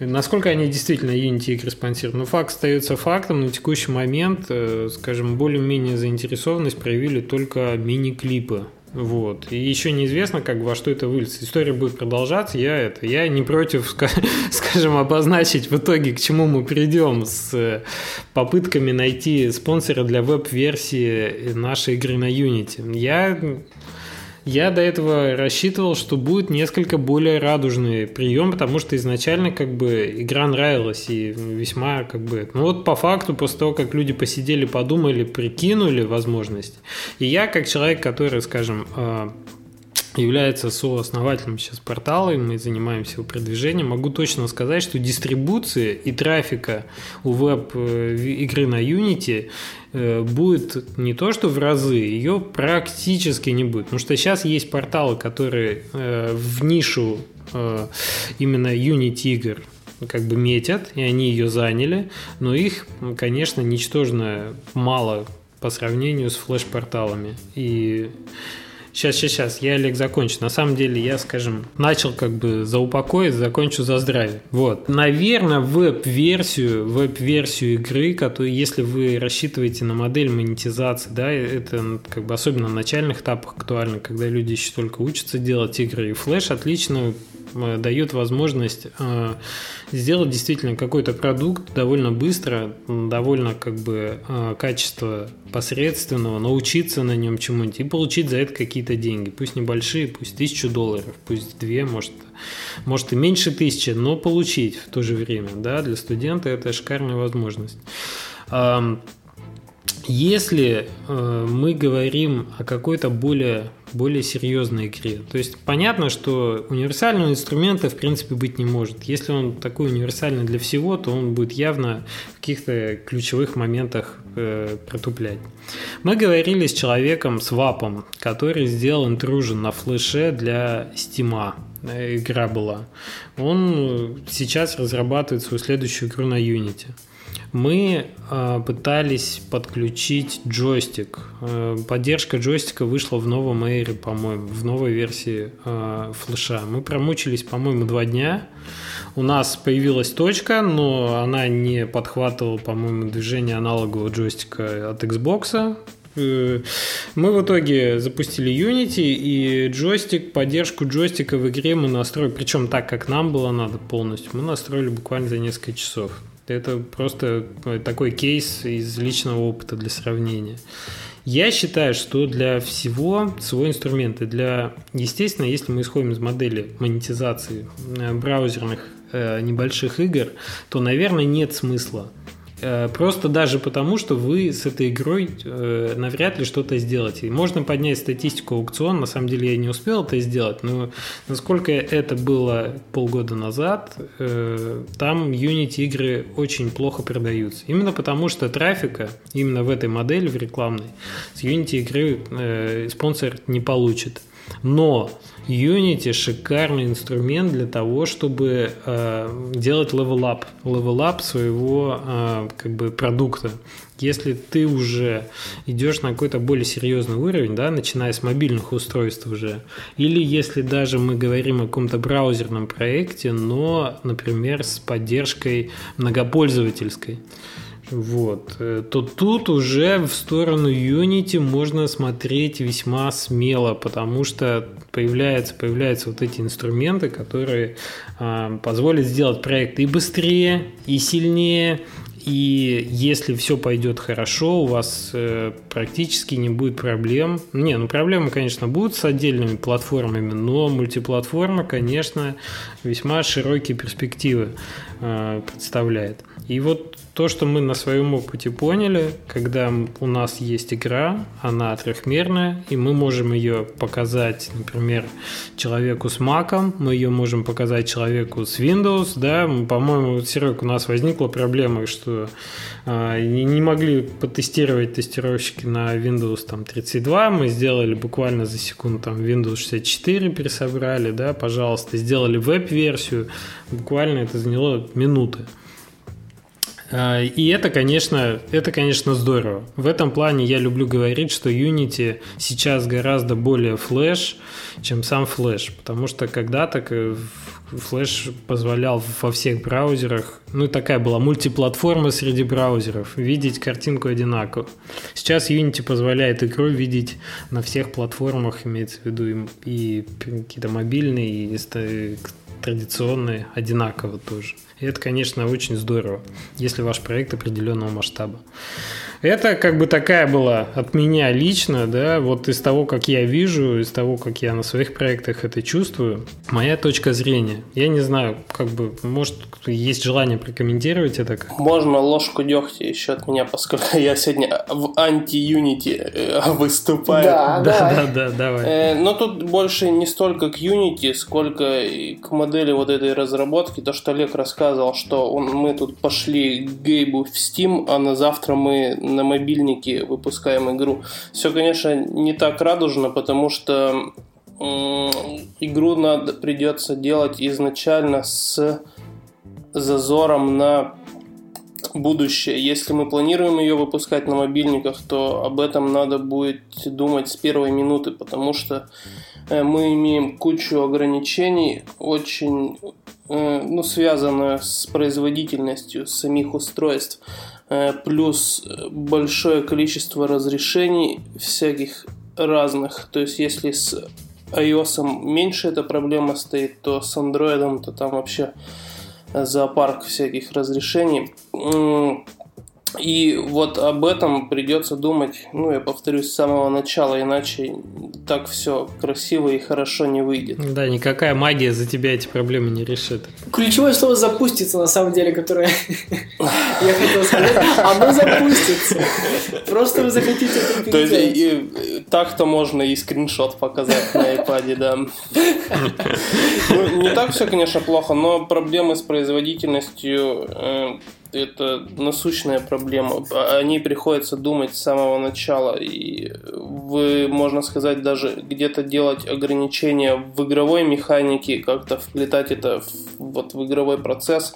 насколько они действительно Unity игры спонсируют. Ну, факт остается фактом. На текущий момент, э, скажем, более-менее заинтересованность проявили только мини-клипы вот. И еще неизвестно, как во что это выльется. История будет продолжаться. Я это. Я не против, [LAUGHS] скажем, обозначить в итоге, к чему мы придем с э, попытками найти спонсора для веб-версии нашей игры на Unity. Я я до этого рассчитывал, что будет несколько более радужный прием, потому что изначально как бы игра нравилась и весьма как бы... Ну вот по факту, после того, как люди посидели, подумали, прикинули возможность, и я как человек, который, скажем, э, является сооснователем сейчас портала, и мы занимаемся его продвижением, могу точно сказать, что дистрибуции и трафика у веб-игры на Unity э, будет не то, что в разы, ее практически не будет. Потому что сейчас есть порталы, которые э, в нишу э, именно Unity игр как бы метят, и они ее заняли, но их, конечно, ничтожно мало по сравнению с флеш-порталами. И Сейчас, сейчас, сейчас, я, Олег, закончу. На самом деле, я, скажем, начал как бы за упокой, закончу за здравие. Вот. Наверное, веб-версию, веб-версию игры, которую, если вы рассчитываете на модель монетизации, да, это как бы особенно на начальных этапах актуально, когда люди еще только учатся делать игры. И флеш отлично дает возможность э, сделать действительно какой-то продукт довольно быстро, довольно как бы э, качество посредственного, научиться на нем чему-нибудь и получить за это какие-то деньги. Пусть небольшие, пусть тысячу долларов, пусть две, может, может и меньше тысячи, но получить в то же время. Да, для студента это шикарная возможность. Если э, мы говорим о какой-то более, более серьезной игре, то есть понятно, что универсального инструмента в принципе быть не может. Если он такой универсальный для всего, то он будет явно в каких-то ключевых моментах э, протуплять. Мы говорили с человеком, с вапом, который сделал интружен на флеше для стима э, игра была. Он сейчас разрабатывает свою следующую игру на Unity мы э, пытались подключить джойстик. Э, поддержка джойстика вышла в новом Air, по-моему, в новой версии э, флеша. Мы промучились, по-моему, два дня. У нас появилась точка, но она не подхватывала, по-моему, движение аналогового джойстика от Xbox. Э, мы в итоге запустили Unity, и джойстик, поддержку джойстика в игре мы настроили, причем так, как нам было надо полностью, мы настроили буквально за несколько часов. Это просто э, такой кейс из личного опыта для сравнения. Я считаю, что для всего свой инструмент. И для, естественно, если мы исходим из модели монетизации э, браузерных э, небольших игр, то, наверное, нет смысла просто даже потому, что вы с этой игрой э, навряд ли что-то сделаете. Можно поднять статистику аукциона, на самом деле я не успел это сделать, но насколько это было полгода назад, э, там Unity игры очень плохо продаются. Именно потому, что трафика именно в этой модели, в рекламной, с Unity игры э, спонсор не получит. Но Unity шикарный инструмент для того, чтобы э, делать level-up, level-up своего э, как бы продукта. Если ты уже идешь на какой-то более серьезный уровень, да, начиная с мобильных устройств уже, или если даже мы говорим о каком-то браузерном проекте, но, например, с поддержкой многопользовательской, вот, э, то тут уже в сторону Unity можно смотреть весьма смело, потому что появляются, появляются вот эти инструменты, которые э, позволят сделать проект и быстрее, и сильнее, и если все пойдет хорошо, у вас э, практически не будет проблем. Не, ну проблемы, конечно, будут с отдельными платформами, но мультиплатформа, конечно, весьма широкие перспективы э, представляет. И вот то, что мы на своем опыте поняли, когда у нас есть игра, она трехмерная, и мы можем ее показать, например, человеку с Mac, мы ее можем показать человеку с Windows, да, по-моему, Серег, у нас возникла проблема, что э, не могли потестировать тестировщики на Windows там 32, мы сделали буквально за секунду там Windows 64 пересобрали, да, пожалуйста, сделали веб-версию, буквально это заняло минуты. А, и это, конечно, это, конечно, здорово. В этом плане я люблю говорить, что Unity сейчас гораздо более флеш, чем сам флеш, потому что когда-то Flash позволял во всех браузерах, ну такая была мультиплатформа среди браузеров, видеть картинку одинаково. Сейчас Unity позволяет игру видеть на всех платформах, имеется в виду и, и какие-то мобильные, и традиционные одинаково тоже. И это, конечно, очень здорово, если ваш проект определенного масштаба. Это как бы такая была от меня лично, да, вот из того, как я вижу, из того, как я на своих проектах это чувствую, моя точка зрения. Я не знаю, как бы, может, есть желание прокомментировать это? Можно ложку дегтя еще от меня, поскольку [LAUGHS] я сегодня в анти-юнити э, [LAUGHS] выступаю. Да, да, да, да, давай. Э, но тут больше не столько к Unity, сколько к модели вот этой разработки. То, что Олег рассказывал, что он, мы тут пошли к Гейбу в Steam, а на завтра мы на мобильнике выпускаем игру. Все, конечно, не так радужно, потому что игру надо придется делать изначально с зазором на будущее. Если мы планируем ее выпускать на мобильниках, то об этом надо будет думать с первой минуты, потому что мы имеем кучу ограничений, очень э, ну, связанную с производительностью самих устройств. Э, плюс большое количество разрешений всяких разных. То есть, если с iOS меньше эта проблема стоит, то с Android то там вообще зоопарк всяких разрешений. И вот об этом придется думать, ну, я повторюсь, с самого начала, иначе так все красиво и хорошо не выйдет. Да, никакая магия за тебя эти проблемы не решит. Ключевое слово «запустится», на самом деле, которое [LAUGHS] я хотел сказать, оно запустится. Просто вы захотите это То есть так-то можно и скриншот показать на iPad, да. Ну, не так все, конечно, плохо, но проблемы с производительностью э, это насущная проблема. О ней приходится думать с самого начала. И вы, можно сказать, даже где-то делать ограничения в игровой механике, как-то вплетать это в, вот в игровой процесс,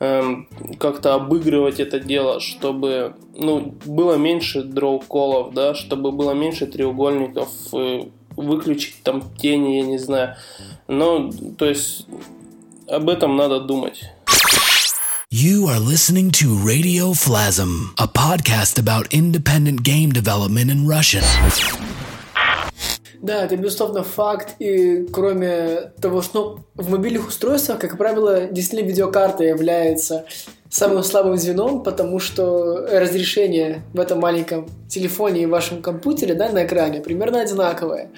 эм, как-то обыгрывать это дело, чтобы ну, было меньше дроу-колов, да, чтобы было меньше треугольников, э, выключить там тени, я не знаю. Но, то есть, об этом надо думать. You are listening to Radio Flasm, a podcast about independent game development in Russian. Да, это безусловно факт, и кроме того, что в мобильных устройствах, как правило, действительно видеокарта является самым слабым звеном, потому что разрешение в этом маленьком телефоне и вашем компьютере да, на экране примерно одинаковое.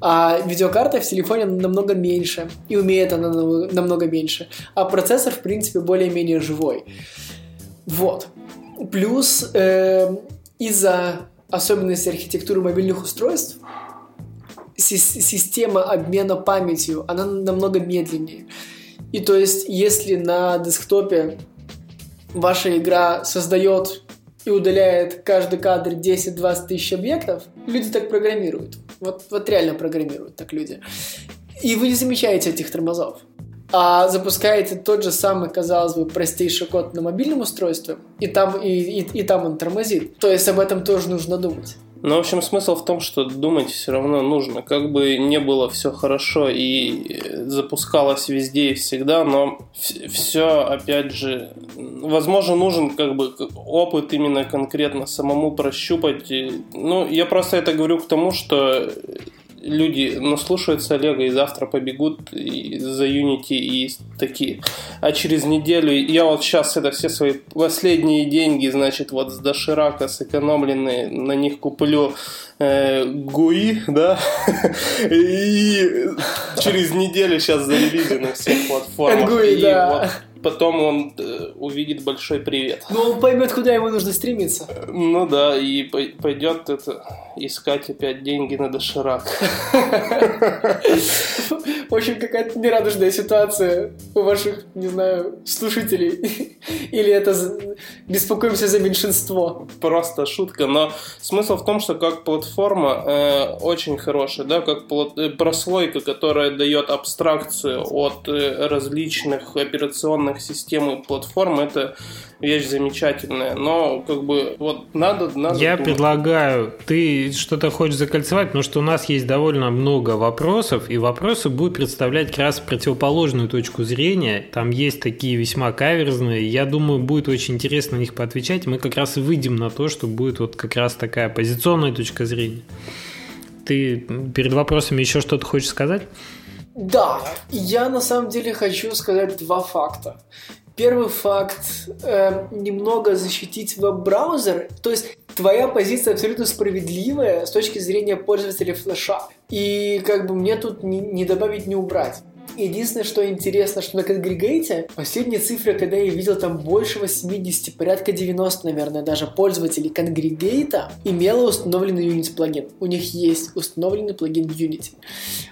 А видеокарта в телефоне намного меньше, и умеет она намного меньше. А процессор, в принципе, более-менее живой. Вот. Плюс э, из-за особенностей архитектуры мобильных устройств система обмена памятью, она намного медленнее. И то есть, если на десктопе ваша игра создает и удаляет каждый кадр 10-20 тысяч объектов, люди так программируют. Вот, вот реально программируют так люди. И вы не замечаете этих тормозов. А запускаете тот же самый, казалось бы, простейший код на мобильном устройстве, и там, и, и, и там он тормозит. То есть об этом тоже нужно думать. Ну, в общем, смысл в том, что думать все равно нужно. Как бы не было все хорошо и запускалось везде и всегда, но все, опять же, возможно, нужен как бы опыт именно конкретно самому прощупать. Ну, я просто это говорю к тому, что люди наслушаются Олега и завтра побегут за Unity и такие. А через неделю я вот сейчас это все свои последние деньги, значит, вот с доширака сэкономленные, на них куплю э, ГУИ, да, [LAUGHS] и через неделю сейчас зарелизи на всех платформах. ГУИ, да. Вот потом он э, увидит большой привет. Ну, он поймет, куда ему нужно стремиться. Ну да, и пойдет это искать опять деньги на доширак. В общем, какая-то нерадужная ситуация у ваших, не знаю, слушателей. Или это беспокоимся за меньшинство. Просто шутка, но смысл в том, что как платформа э, очень хорошая, да, как плат... Э, прослойка, которая дает абстракцию от э, различных операционных систем и платформ, это вещь замечательная, но как бы вот надо... надо Я думать. предлагаю, ты что-то хочешь закольцевать, потому что у нас есть довольно много вопросов, и вопросы будут представлять как раз противоположную точку зрения. Там есть такие весьма каверзные, я думаю, будет очень интересно на них поотвечать. Мы как раз и выйдем на то, что будет вот как раз такая позиционная точка зрения. Ты перед вопросами еще что-то хочешь сказать? Да, я на самом деле хочу сказать два факта. Первый факт э, немного защитить веб-браузер. То есть твоя позиция абсолютно справедливая с точки зрения пользователя флеша. И как бы мне тут не, добавить, не убрать. Единственное, что интересно, что на конгрегейте последняя цифра, когда я видел там больше 80, порядка 90, наверное, даже пользователей конгрегейта имела установленный Unity плагин. У них есть установленный плагин Unity.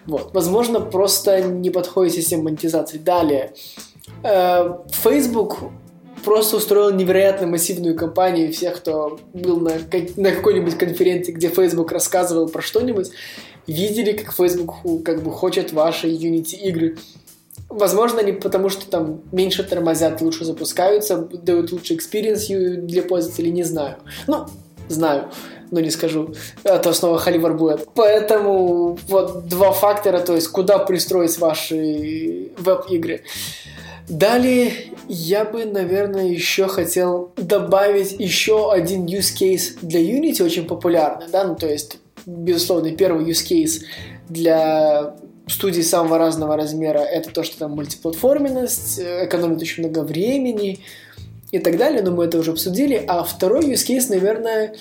Вот. Возможно, просто не подходит система монетизации. Далее. Э, Facebook просто устроил невероятно массивную кампанию всех, кто был на, на какой-нибудь конференции, где Facebook рассказывал про что-нибудь, видели, как Facebook как бы хочет ваши Unity игры. Возможно, они потому что там меньше тормозят, лучше запускаются, дают лучший experience для пользователей, не знаю. Ну, знаю, но не скажу, а то снова холивар будет. Поэтому вот два фактора, то есть куда пристроить ваши веб-игры. Далее я бы, наверное, еще хотел добавить еще один use case для Unity, очень популярный, да, ну то есть, безусловно, первый use case для студий самого разного размера это то, что там мультиплатформенность, экономит очень много времени и так далее, но мы это уже обсудили. А второй use case, наверное,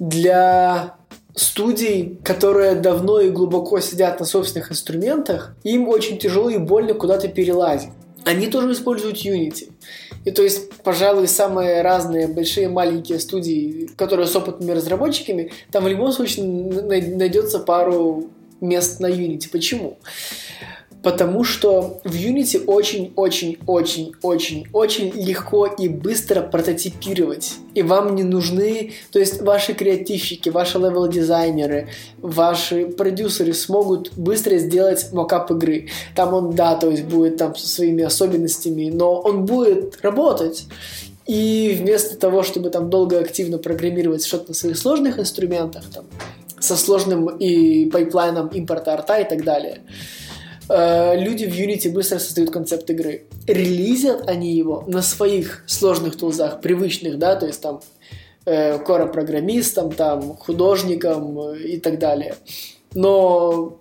для студий, которые давно и глубоко сидят на собственных инструментах, им очень тяжело и больно куда-то перелазить они тоже используют Unity. И то есть, пожалуй, самые разные большие маленькие студии, которые с опытными разработчиками, там в любом случае найдется пару мест на Unity. Почему? Потому что в Unity очень-очень-очень-очень-очень легко и быстро прототипировать. И вам не нужны, то есть ваши креативщики, ваши левел-дизайнеры, ваши продюсеры смогут быстро сделать mockup игры. Там он, да, то есть будет там со своими особенностями, но он будет работать. И вместо того, чтобы там долго активно программировать что-то на своих сложных инструментах, там, со сложным и пайплайном импорта арта и так далее, Э, люди в Unity быстро создают концепт игры. Релизят они его на своих сложных тулзах, привычных, да, то есть там э, кора-программистам, там, художникам э, и так далее. Но,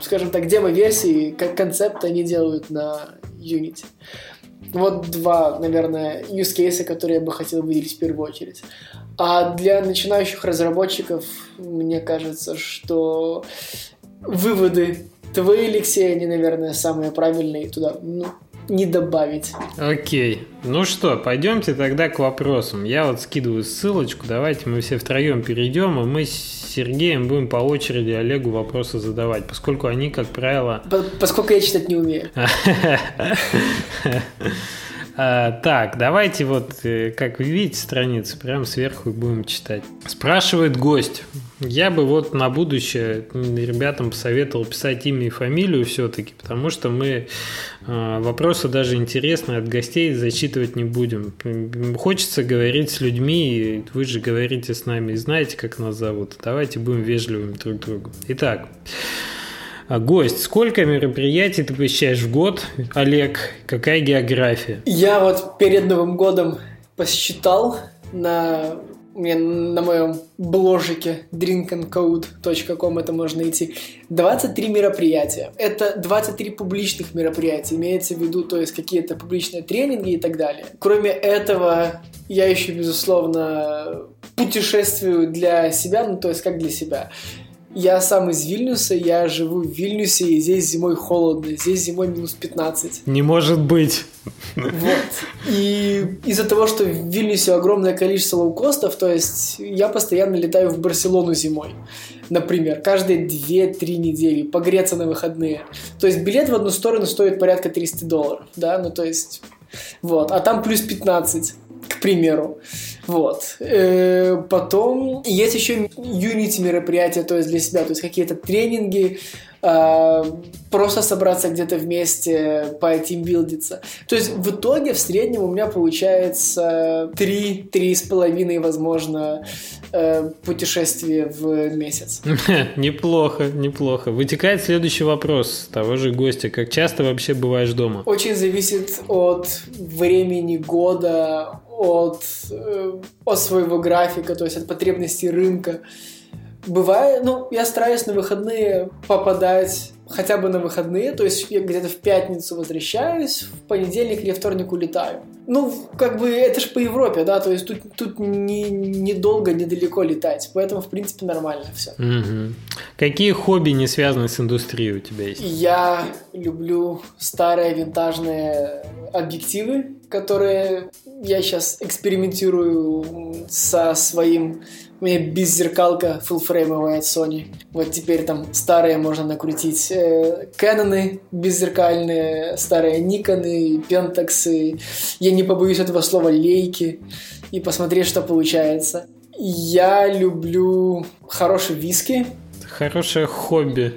скажем так, демо-версии, как концепт они делают на Unity. Вот два, наверное, use cases, которые я бы хотел выделить в первую очередь. А для начинающих разработчиков, мне кажется, что выводы Твои, Алексей, они, наверное, самые правильные туда ну, не добавить. Окей. Ну что, пойдемте тогда к вопросам. Я вот скидываю ссылочку. Давайте мы все втроем перейдем, и мы с Сергеем будем по очереди Олегу вопросы задавать, поскольку они, как правило... Поскольку я читать не умею. [LAUGHS] А, так, давайте вот, э, как вы видите, страницу, прямо сверху будем читать. Спрашивает гость. Я бы вот на будущее ребятам посоветовал писать имя и фамилию все-таки, потому что мы э, вопросы даже интересные от гостей зачитывать не будем. Хочется говорить с людьми, вы же говорите с нами и знаете, как нас зовут. Давайте будем вежливыми друг другу. Итак, гость, сколько мероприятий ты посещаешь в год, Олег? Какая география? Я вот перед Новым годом посчитал на мне на моем бложике drinkandcode.com это можно найти. 23 мероприятия. Это 23 публичных мероприятия. Имеется в виду, то есть какие-то публичные тренинги и так далее. Кроме этого, я еще, безусловно, путешествую для себя, ну то есть как для себя. Я сам из Вильнюса, я живу в Вильнюсе, и здесь зимой холодно, здесь зимой минус 15. Не может быть. Вот. И из-за того, что в Вильнюсе огромное количество лоукостов, то есть я постоянно летаю в Барселону зимой. Например, каждые 2-3 недели, погреться на выходные. То есть билет в одну сторону стоит порядка 300 долларов, да, ну то есть вот, а там плюс 15 к примеру. Вот. Э, потом есть еще Unity мероприятия, то есть для себя, то есть какие-то тренинги, э, просто собраться где-то вместе, по тимбилдиться. То есть в итоге в среднем у меня получается 3 половиной, возможно, э, путешествия в месяц. [LAUGHS] Неплохо, неплохо. Вытекает следующий вопрос того же гостя. Как часто вообще бываешь дома? Очень зависит от времени года, от, э, от своего графика, то есть от потребностей рынка. Бывает, ну, я стараюсь на выходные попадать хотя бы на выходные, то есть я где-то в пятницу возвращаюсь, в понедельник или вторник улетаю. Ну, как бы это же по Европе, да, то есть тут, тут не, недолго, недалеко летать, поэтому, в принципе, нормально все. Угу. Какие хобби не связаны с индустрией у тебя есть? Я люблю старые винтажные объективы, которые я сейчас экспериментирую со своим у меня беззеркалка фуллфреймовая от Sony. Вот теперь там старые можно накрутить. Кэноны беззеркальные, старые Никоны, Пентаксы. Я не побоюсь этого слова лейки. И посмотреть, что получается. Я люблю хороший виски. Хорошее хобби.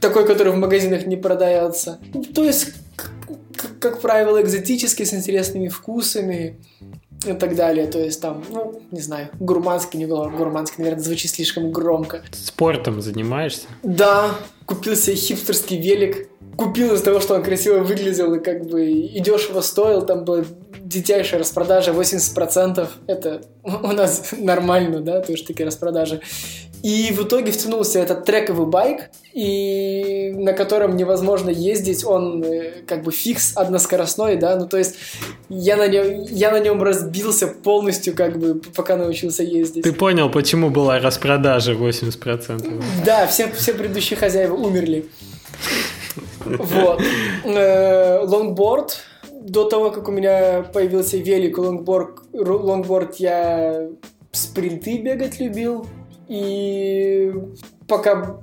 Такой, который в магазинах не продается. То есть, как правило, экзотический, с интересными вкусами и так далее. То есть там, ну, не знаю, гурманский, не гурманский, наверное, звучит слишком громко. Спортом занимаешься? Да, купил себе хипстерский велик. Купил из-за того, что он красиво выглядел и как бы и дешево стоил. Там была дитячая распродажа 80%. Это у нас [LAUGHS] нормально, да, то есть такие распродажи. И в итоге втянулся этот трековый байк, и на котором невозможно ездить, он э, как бы фикс односкоростной, да, ну то есть я на нем, я на нем разбился полностью, как бы, пока научился ездить. Ты понял, почему была распродажа 80%? Да, все, все предыдущие хозяева умерли. Вот. Э, лонгборд. До того, как у меня появился велик лонгборд, лонгборд я спринты бегать любил. И пока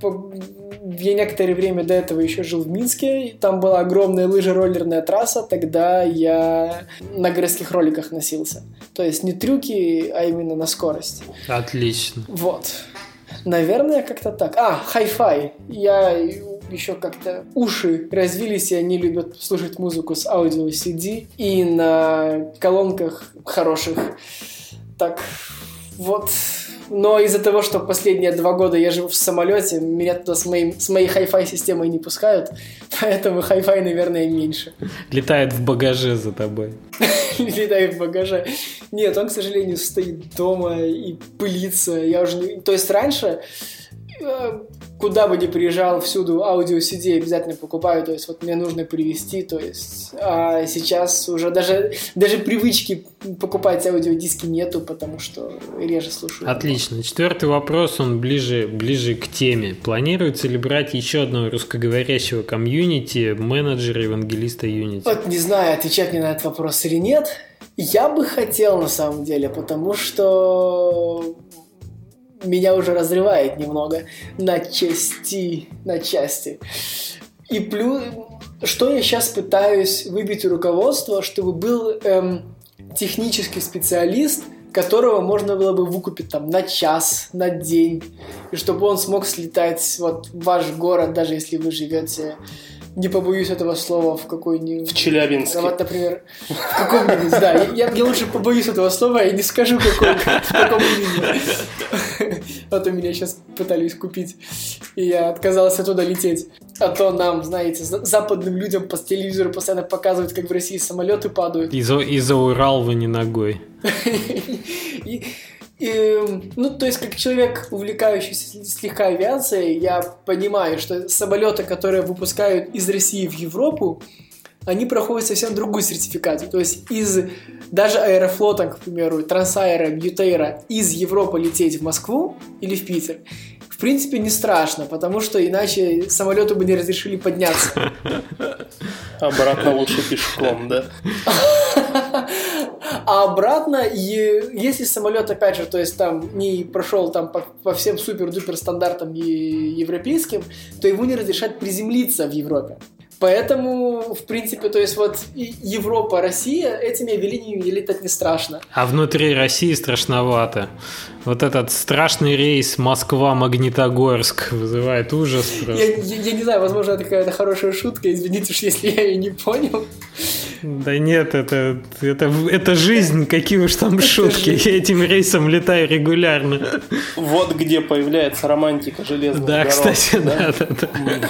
я некоторое время до этого еще жил в Минске, там была огромная лыжероллерная трасса, тогда я на городских роликах носился. То есть не трюки, а именно на скорость. Отлично. Вот. Наверное, как-то так. А, хай-фай. Я еще как-то уши развились, и они любят слушать музыку с аудио CD и на колонках хороших. Так, вот но из-за того, что последние два года я живу в самолете, меня туда с, моим, с моей хай-фай системой не пускают, [LAUGHS] поэтому хай-фай, наверное, меньше. Летает в багаже за тобой. [LAUGHS] Летает в багаже. Нет, он, к сожалению, стоит дома и пылится. Я уже. То есть раньше куда бы ни приезжал, всюду аудио CD обязательно покупаю, то есть вот мне нужно привезти, то есть а сейчас уже даже, даже привычки покупать аудиодиски нету, потому что реже слушаю. Отлично. Четвертый вопрос, он ближе, ближе к теме. Планируется ли брать еще одного русскоговорящего комьюнити, менеджера, евангелиста Unity? Вот не знаю, отвечать мне на этот вопрос или нет. Я бы хотел на самом деле, потому что меня уже разрывает немного на части, на части. И плюс, что я сейчас пытаюсь выбить у руководства, чтобы был эм, технический специалист, которого можно было бы выкупить там на час, на день, и чтобы он смог слетать вот в ваш город, даже если вы живете не побоюсь этого слова, в какой-нибудь... В Челябинске. Вот, например, в каком-нибудь, да. Я, я лучше побоюсь этого слова и не скажу, какой, в каком именно. А то меня сейчас пытались купить, и я отказался туда лететь. А то нам, знаете, западным людям по телевизору постоянно показывают, как в России самолеты падают. И за, и за Урал вы не ногой. [LAUGHS] И, и, ну, то есть, как человек, увлекающийся слегка авиацией, я понимаю, что самолеты, которые выпускают из России в Европу, они проходят совсем другую сертификацию. То есть из даже аэрофлота, к примеру, Трансайра, Бьютейра из Европы лететь в Москву или в Питер, в принципе, не страшно, потому что иначе самолету бы не разрешили подняться. [LAUGHS] Обратно лучше пешком, да? [LAUGHS] А обратно, если самолет, опять же, то есть там не прошел там по, по всем супер-дупер стандартам европейским, то ему не разрешат приземлиться в Европе. Поэтому, в принципе, то есть вот Европа, Россия этими авиалиниями так не страшно. А внутри России страшновато. Вот этот страшный рейс Москва-Магнитогорск вызывает ужас. Я, я, я не знаю, возможно, это какая-то хорошая шутка, извините уж, если я ее не понял. Да нет, это, это, это жизнь, какие уж там шутки. Я этим рейсом летаю регулярно. Вот где появляется романтика железных Да, дорог, кстати, да, да, да. Да,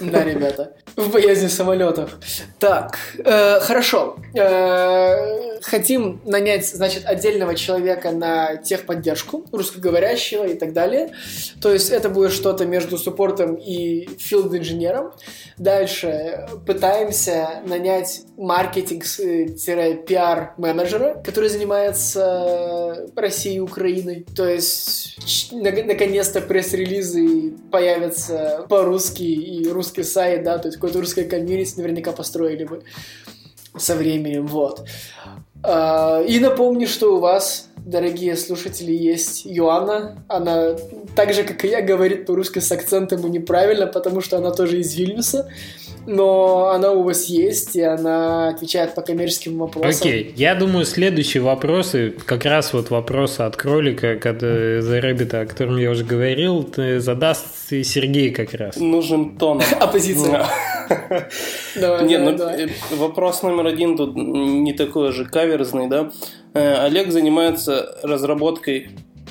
ребята, в боязни самолетов. Так, э, хорошо. Э, хотим нанять, значит, отдельного человека на техподдержку, русскоговорящего и так далее. То есть это будет что-то между суппортом и филд-инженером. Дальше пытаемся нанять маркетинг-пиар-менеджера, который занимается Россией и Украиной. То есть наконец-то пресс-релизы появятся по-русски и русский сайт, да, то есть какое-то русское комьюнити наверняка построили бы со временем, вот. А, и напомню, что у вас, дорогие слушатели, есть Йоанна. Она так же, как и я, говорит по-русски с акцентом и неправильно, потому что она тоже из Вильнюса но она у вас есть, и она отвечает по коммерческим вопросам. Окей, я думаю, следующие вопросы, как раз вот вопросы от кролика, когда The Rabbit, о котором я уже говорил, задаст Сергей как раз. Нужен тон. [LAUGHS] Оппозиция. [LAUGHS] Давай, Не, ну, э, вопрос номер один тут не такой же каверзный, да? Э, Олег занимается разработкой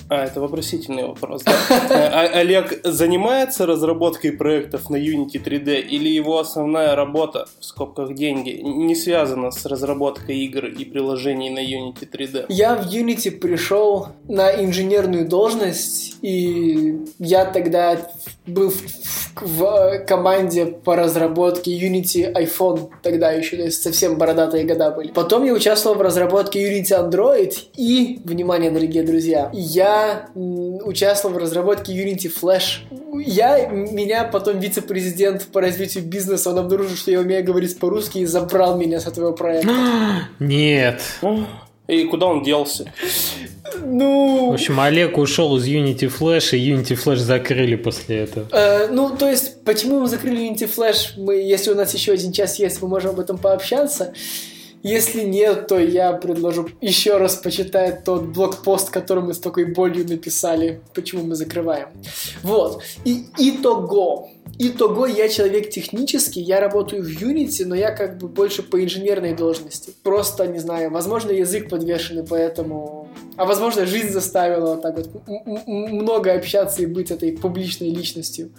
а, это вопросительный вопрос, да. Э, а Олег занимается разработкой проектов на Unity 3D или его основная работа, в скобках деньги, не связана с разработкой игр и приложений на Unity 3D? Я в Unity пришел на инженерную должность, и я тогда был в, в команде по разработке Unity iPhone тогда еще, то есть совсем бородатые года были. Потом я участвовал в разработке Unity Android и, внимание, дорогие друзья, я участвовал в разработке Unity Flash. Я, меня потом вице-президент по развитию бизнеса, он обнаружил, что я умею говорить по-русски и забрал меня с этого проекта. [GASPS] Нет. И куда он делся? Ну... В общем, Олег ушел из Unity Flash, и Unity Flash закрыли после этого. Э, ну, то есть, почему мы закрыли Unity Flash? Мы, если у нас еще один час есть, мы можем об этом пообщаться. Если нет, то я предложу еще раз почитать тот блокпост, который мы с такой болью написали, почему мы закрываем. Вот. И итого. Итого я человек технический, я работаю в Unity, но я как бы больше по инженерной должности. Просто, не знаю, возможно, язык подвешенный, поэтому... А возможно, жизнь заставила вот так вот много общаться и быть этой публичной личностью.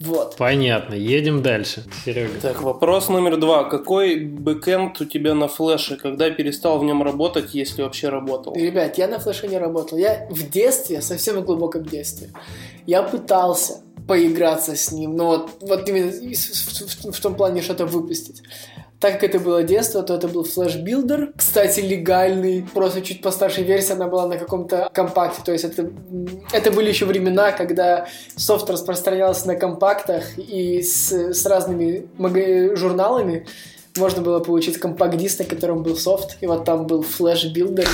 Вот. Понятно. Едем дальше. Серега. Так, вопрос номер два. Какой бэкэнд у тебя на флеше? Когда перестал в нем работать, если вообще работал? Ребят, я на флеше не работал. Я в детстве, совсем в глубоком детстве, я пытался поиграться с ним, но вот, вот именно в, в, в том плане что-то выпустить. Так как это было детство, то это был Flash Builder. Кстати, легальный. Просто чуть постарше версия, она была на каком-то компакте. То есть это, это были еще времена, когда софт распространялся на компактах и с, с разными журналами можно было получить компакт-диск, на котором был софт, и вот там был Flash Builder.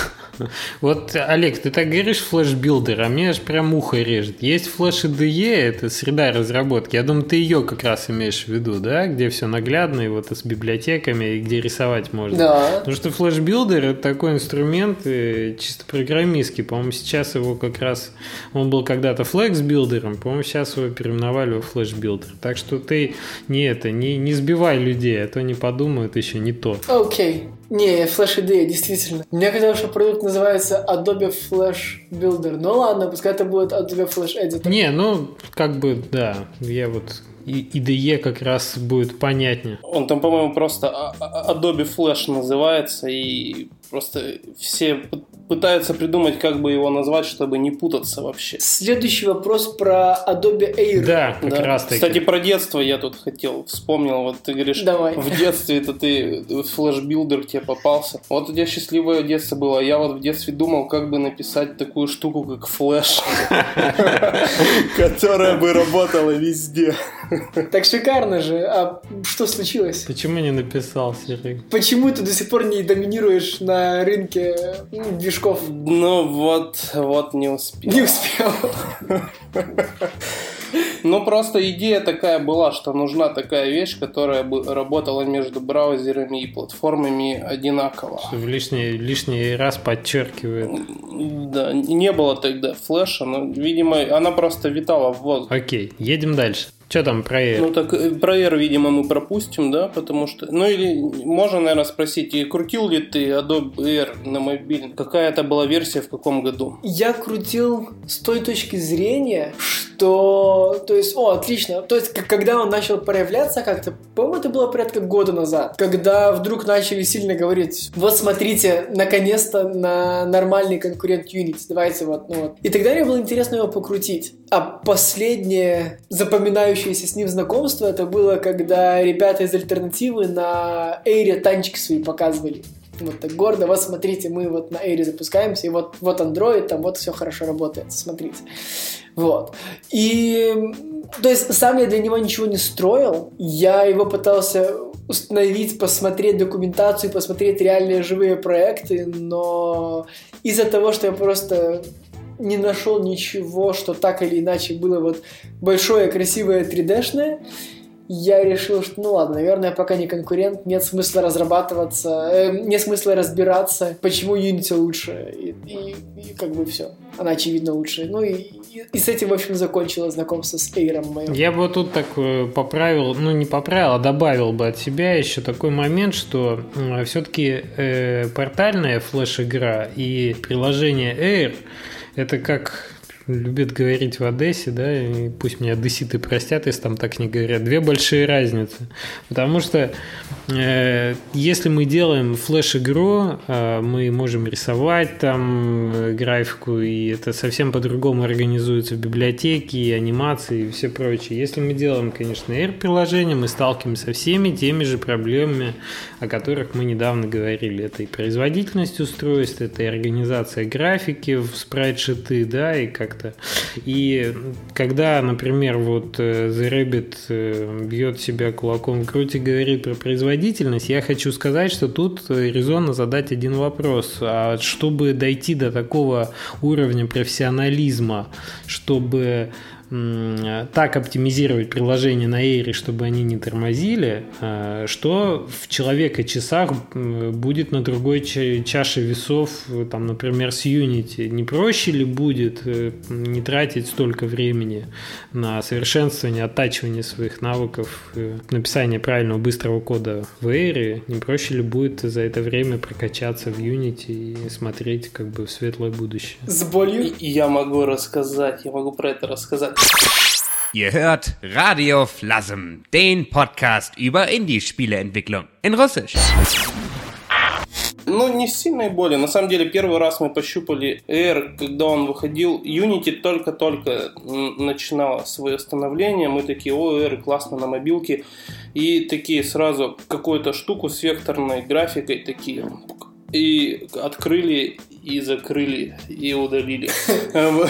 Вот, Олег, ты так говоришь Flash Builder, а мне аж прям ухо режет. Есть Flash IDE, это среда разработки. Я думаю, ты ее как раз имеешь в виду, да? Где все наглядно, и вот с библиотеками, и где рисовать можно. Да. Потому что Flash Builder это такой инструмент э, чисто программистский. По-моему, сейчас его как раз... Он был когда-то флекс-билдером, по-моему, сейчас его переименовали в Flash Builder. Так что ты не это, не, не сбивай людей, а то не подумай думаю, это еще не то. Окей. Okay. Не, Flash IDE, действительно. Мне казалось, что продукт называется Adobe Flash Builder. Ну ладно, пускай это будет Adobe Flash Editor. Не, ну, как бы, да. Я вот и IDE как раз будет понятнее. Он там, по-моему, просто Adobe Flash называется, и просто все пытаются придумать, как бы его назвать, чтобы не путаться вообще. Следующий вопрос про Adobe Air. Да, как да. раз таки. Кстати, про детство я тут хотел, вспомнил, вот ты говоришь, Давай. в детстве это ты Flash Builder тебе попался. Вот у тебя счастливое детство было, я вот в детстве думал, как бы написать такую штуку, как Flash, [LAUGHS] которая бы работала везде. Так шикарно же. А что случилось? Почему не написал, Серег? Почему ты до сих пор не доминируешь на рынке движков? Ну вот, вот не успел. Не успел. Ну, просто идея такая была, что нужна такая вещь, которая бы работала между браузерами и платформами одинаково. В лишний, лишний раз подчеркивает. Да, не было тогда флеша, но, видимо, она просто витала в воздухе. Окей, едем дальше. Что там про Air? Ну так э, про Air, видимо, мы пропустим, да, потому что... Ну или можно, наверное, спросить, и крутил ли ты Adobe Air на мобильном? Какая это была версия, в каком году? Я крутил с той точки зрения, что... То есть, о, отлично. То есть, когда он начал проявляться как-то, по-моему, это было порядка года назад, когда вдруг начали сильно говорить, вот смотрите, наконец-то на нормальный конкурент Unity, давайте вот, ну вот. И тогда мне было интересно его покрутить. А последнее запоминающееся с ним знакомство, это было, когда ребята из Альтернативы на Эйре танчики свои показывали вот так гордо, вот смотрите, мы вот на Эйре запускаемся, и вот, вот Android, там вот все хорошо работает, смотрите. Вот. И, то есть, сам я для него ничего не строил, я его пытался установить, посмотреть документацию, посмотреть реальные живые проекты, но из-за того, что я просто не нашел ничего, что так или иначе было вот большое, красивое 3D-шное, я решил, что ну ладно, наверное, пока не конкурент, нет смысла разрабатываться, э, нет смысла разбираться, почему Unity лучше, и, и, и как бы все. Она, очевидно, лучше. Ну и, и, и с этим, в общем, закончилось знакомство с Эйром моим. Я бы тут так э, поправил, ну не поправил, а добавил бы от себя еще такой момент, что э, все-таки э, портальная флеш-игра и приложение Air это как любят говорить в Одессе, да, и пусть меня одесситы простят, если там так не говорят, две большие разницы. Потому что э, если мы делаем флеш-игру, э, мы можем рисовать там э, графику, и это совсем по-другому организуется в библиотеке, и анимации, и все прочее. Если мы делаем, конечно, R-приложение, мы сталкиваемся со всеми теми же проблемами, о которых мы недавно говорили. Это и производительность устройств, это и организация графики в спрайт-шиты, да, и как как-то. И когда, например, вот э, The Rabbit э, бьет себя кулаком в грудь и говорит про производительность, я хочу сказать, что тут резонно задать один вопрос. А чтобы дойти до такого уровня профессионализма, чтобы так оптимизировать приложение на Air, чтобы они не тормозили, а, что в человека часах будет на другой чаше весов, там, например, с Unity. Не проще ли будет э, не тратить столько времени на совершенствование, оттачивание своих навыков, э, написание правильного быстрого кода в Air? Не проще ли будет за это время прокачаться в Unity и смотреть как бы в светлое будущее? С болью? И я могу рассказать, я могу про это рассказать. Ihr hört Radio Flasm, den Podcast über Indie-Spieleentwicklung in Russisch. Ну, не сильной боли. На самом деле, первый раз мы пощупали Air, когда он выходил. Unity только-только начинала свое становление. Мы такие, о, Air классно на мобилке. И такие сразу какую-то штуку с векторной графикой такие и открыли и закрыли и удалили. [LAUGHS]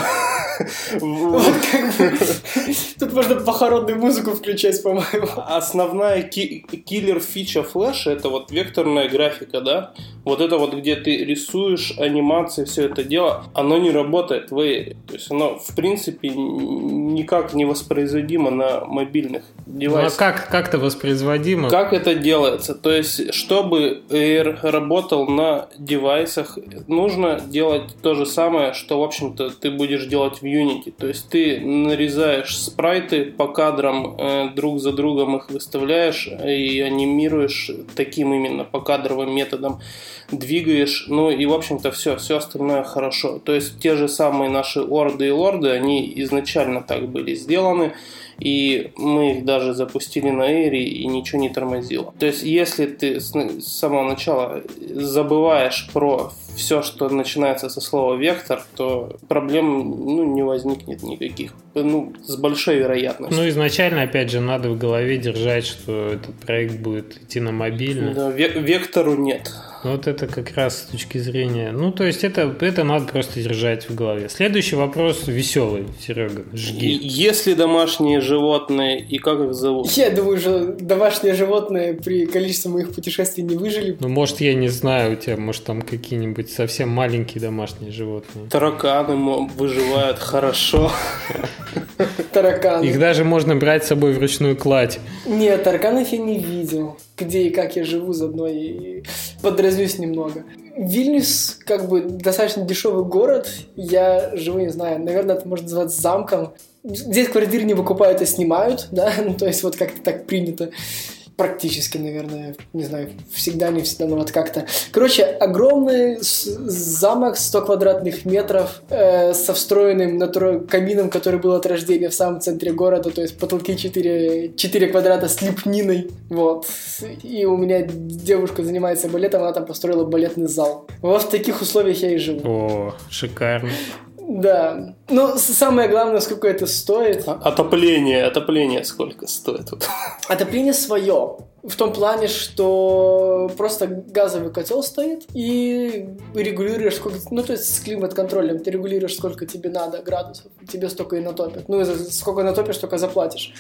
Тут можно похоронную музыку включать, по-моему. Основная киллер фича флеша это вот векторная графика, да? Вот это вот, где ты рисуешь анимации, все это дело, оно не работает в Air. То есть оно, в принципе, никак не воспроизводимо на мобильных девайсах. Ну а как, как это воспроизводимо? Как это делается? То есть, чтобы Air работал на девайсах, нужно делать то же самое, что, в общем-то, ты будешь делать в Unity. То есть, ты нарезаешь спрайты по кадрам, э, друг за другом их выставляешь и анимируешь таким именно покадровым методом двигаешь, ну и, в общем-то, все, все остальное хорошо. То есть, те же самые наши орды и лорды, они изначально так были сделаны, и мы их даже запустили на Эйре, и ничего не тормозило. То есть, если ты с самого начала забываешь про все, что начинается со слова вектор, то проблем ну, не возникнет никаких. Ну, с большой вероятностью. Ну, изначально, опять же, надо в голове держать, что этот проект будет идти на мобильный. Да, вектору нет. Вот это как раз с точки зрения... Ну, то есть это, это надо просто держать в голове. Следующий вопрос веселый, Серега, жги. И Есть ли домашние животные и как их зовут? Я думаю, что домашние животные при количестве моих путешествий не выжили. Ну, может, я не знаю, у тебя, может, там какие-нибудь совсем маленькие домашние животные. Тараканы выживают хорошо. Тараканы. Их даже можно брать с собой в ручную кладь. Нет, тараканов я не видел. Где и как я живу заодно и подразнюсь немного. Вильнюс как бы достаточно дешевый город. Я живу, не знаю, наверное, это можно назвать замком. Здесь квартиры не выкупают, а снимают, да, [LAUGHS] ну, то есть вот как-то так принято. Практически, наверное, не знаю, всегда, не всегда, но вот как-то. Короче, огромный замок 100 квадратных метров э, со встроенным натура- камином, который был от рождения в самом центре города, то есть потолки 4, 4 квадрата с лепниной, вот. И у меня девушка занимается балетом, она там построила балетный зал. Вот в таких условиях я и живу. О, шикарно. Да. С- самое главное, сколько это стоит. А- Отопление, отопление сколько стоит? Вот. Отопление свое. В том плане, что просто газовый котел стоит и регулируешь сколько... Ну, то есть с климат-контролем ты регулируешь, сколько тебе надо градусов. Тебе столько и натопят. Ну, сколько натопишь, столько заплатишь.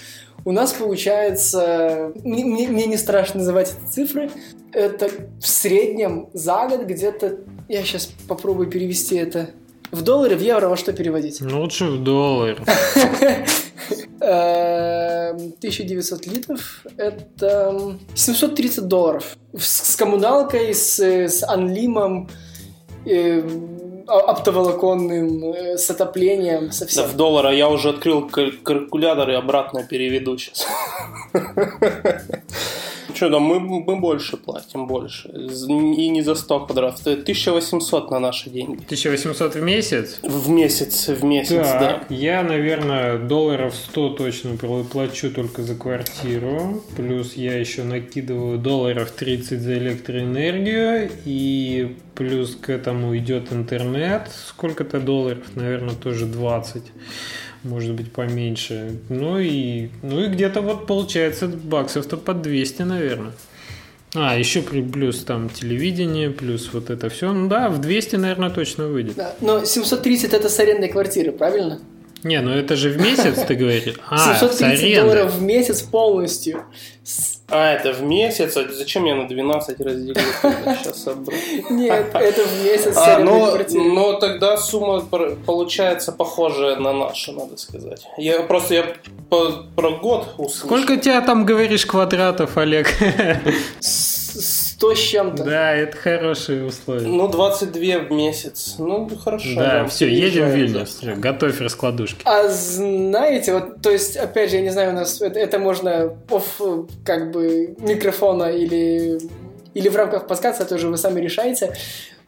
У нас получается... Мне, мне- мне не страшно называть эти цифры. Это в среднем за год где-то... Я сейчас попробую перевести это в доллары, в евро, во что переводить? Ну, лучше в доллар. Эм, 1900 литров – это 730 долларов. С, коммуналкой, с, с анлимом, э, оптоволоконным, э, с отоплением, со Да, всем. в доллара я уже открыл каль- калькулятор и обратно переведу сейчас. [LAUGHS] Что, да, мы, мы больше платим, больше. И не за 100 квадратов. Это 1800 на наши деньги. 1800 в месяц? В месяц, в месяц, да. Так, я, наверное, долларов 100 точно пл- плачу только за квартиру. Плюс я еще накидываю долларов 30 за электроэнергию. И плюс к этому идет интернет. Сколько-то долларов? Наверное, тоже 20. Может быть, поменьше. Ну и, ну и где-то вот получается баксов-то под 200, наверное. А, еще плюс там телевидение, плюс вот это все. Ну да, в 200, наверное, точно выйдет. Да, Но 730 это с арендной квартиры, правильно? Не, ну это же в месяц, ты говоришь? А, с 730 аренды. долларов в месяц полностью. А, это в месяц? А зачем я на 12 разделил? Сейчас собрал. [LAUGHS] Нет, это в месяц А, арендной ну, квартиры. ну тогда сумма получается похожая на нашу, надо сказать. Я просто я по- про год услышал. Сколько тебя там, говоришь, квадратов, Олег? [LAUGHS] С- 100 с чем-то. Да, это хорошие условия. Ну, 22 в месяц. Ну, хорошо. Да, все, едем в Вильнюс. Готовь раскладушки. А знаете, вот, то есть, опять же, я не знаю, у нас это, это можно оф, как бы, микрофона или, или в рамках подкаста, тоже вы сами решаете.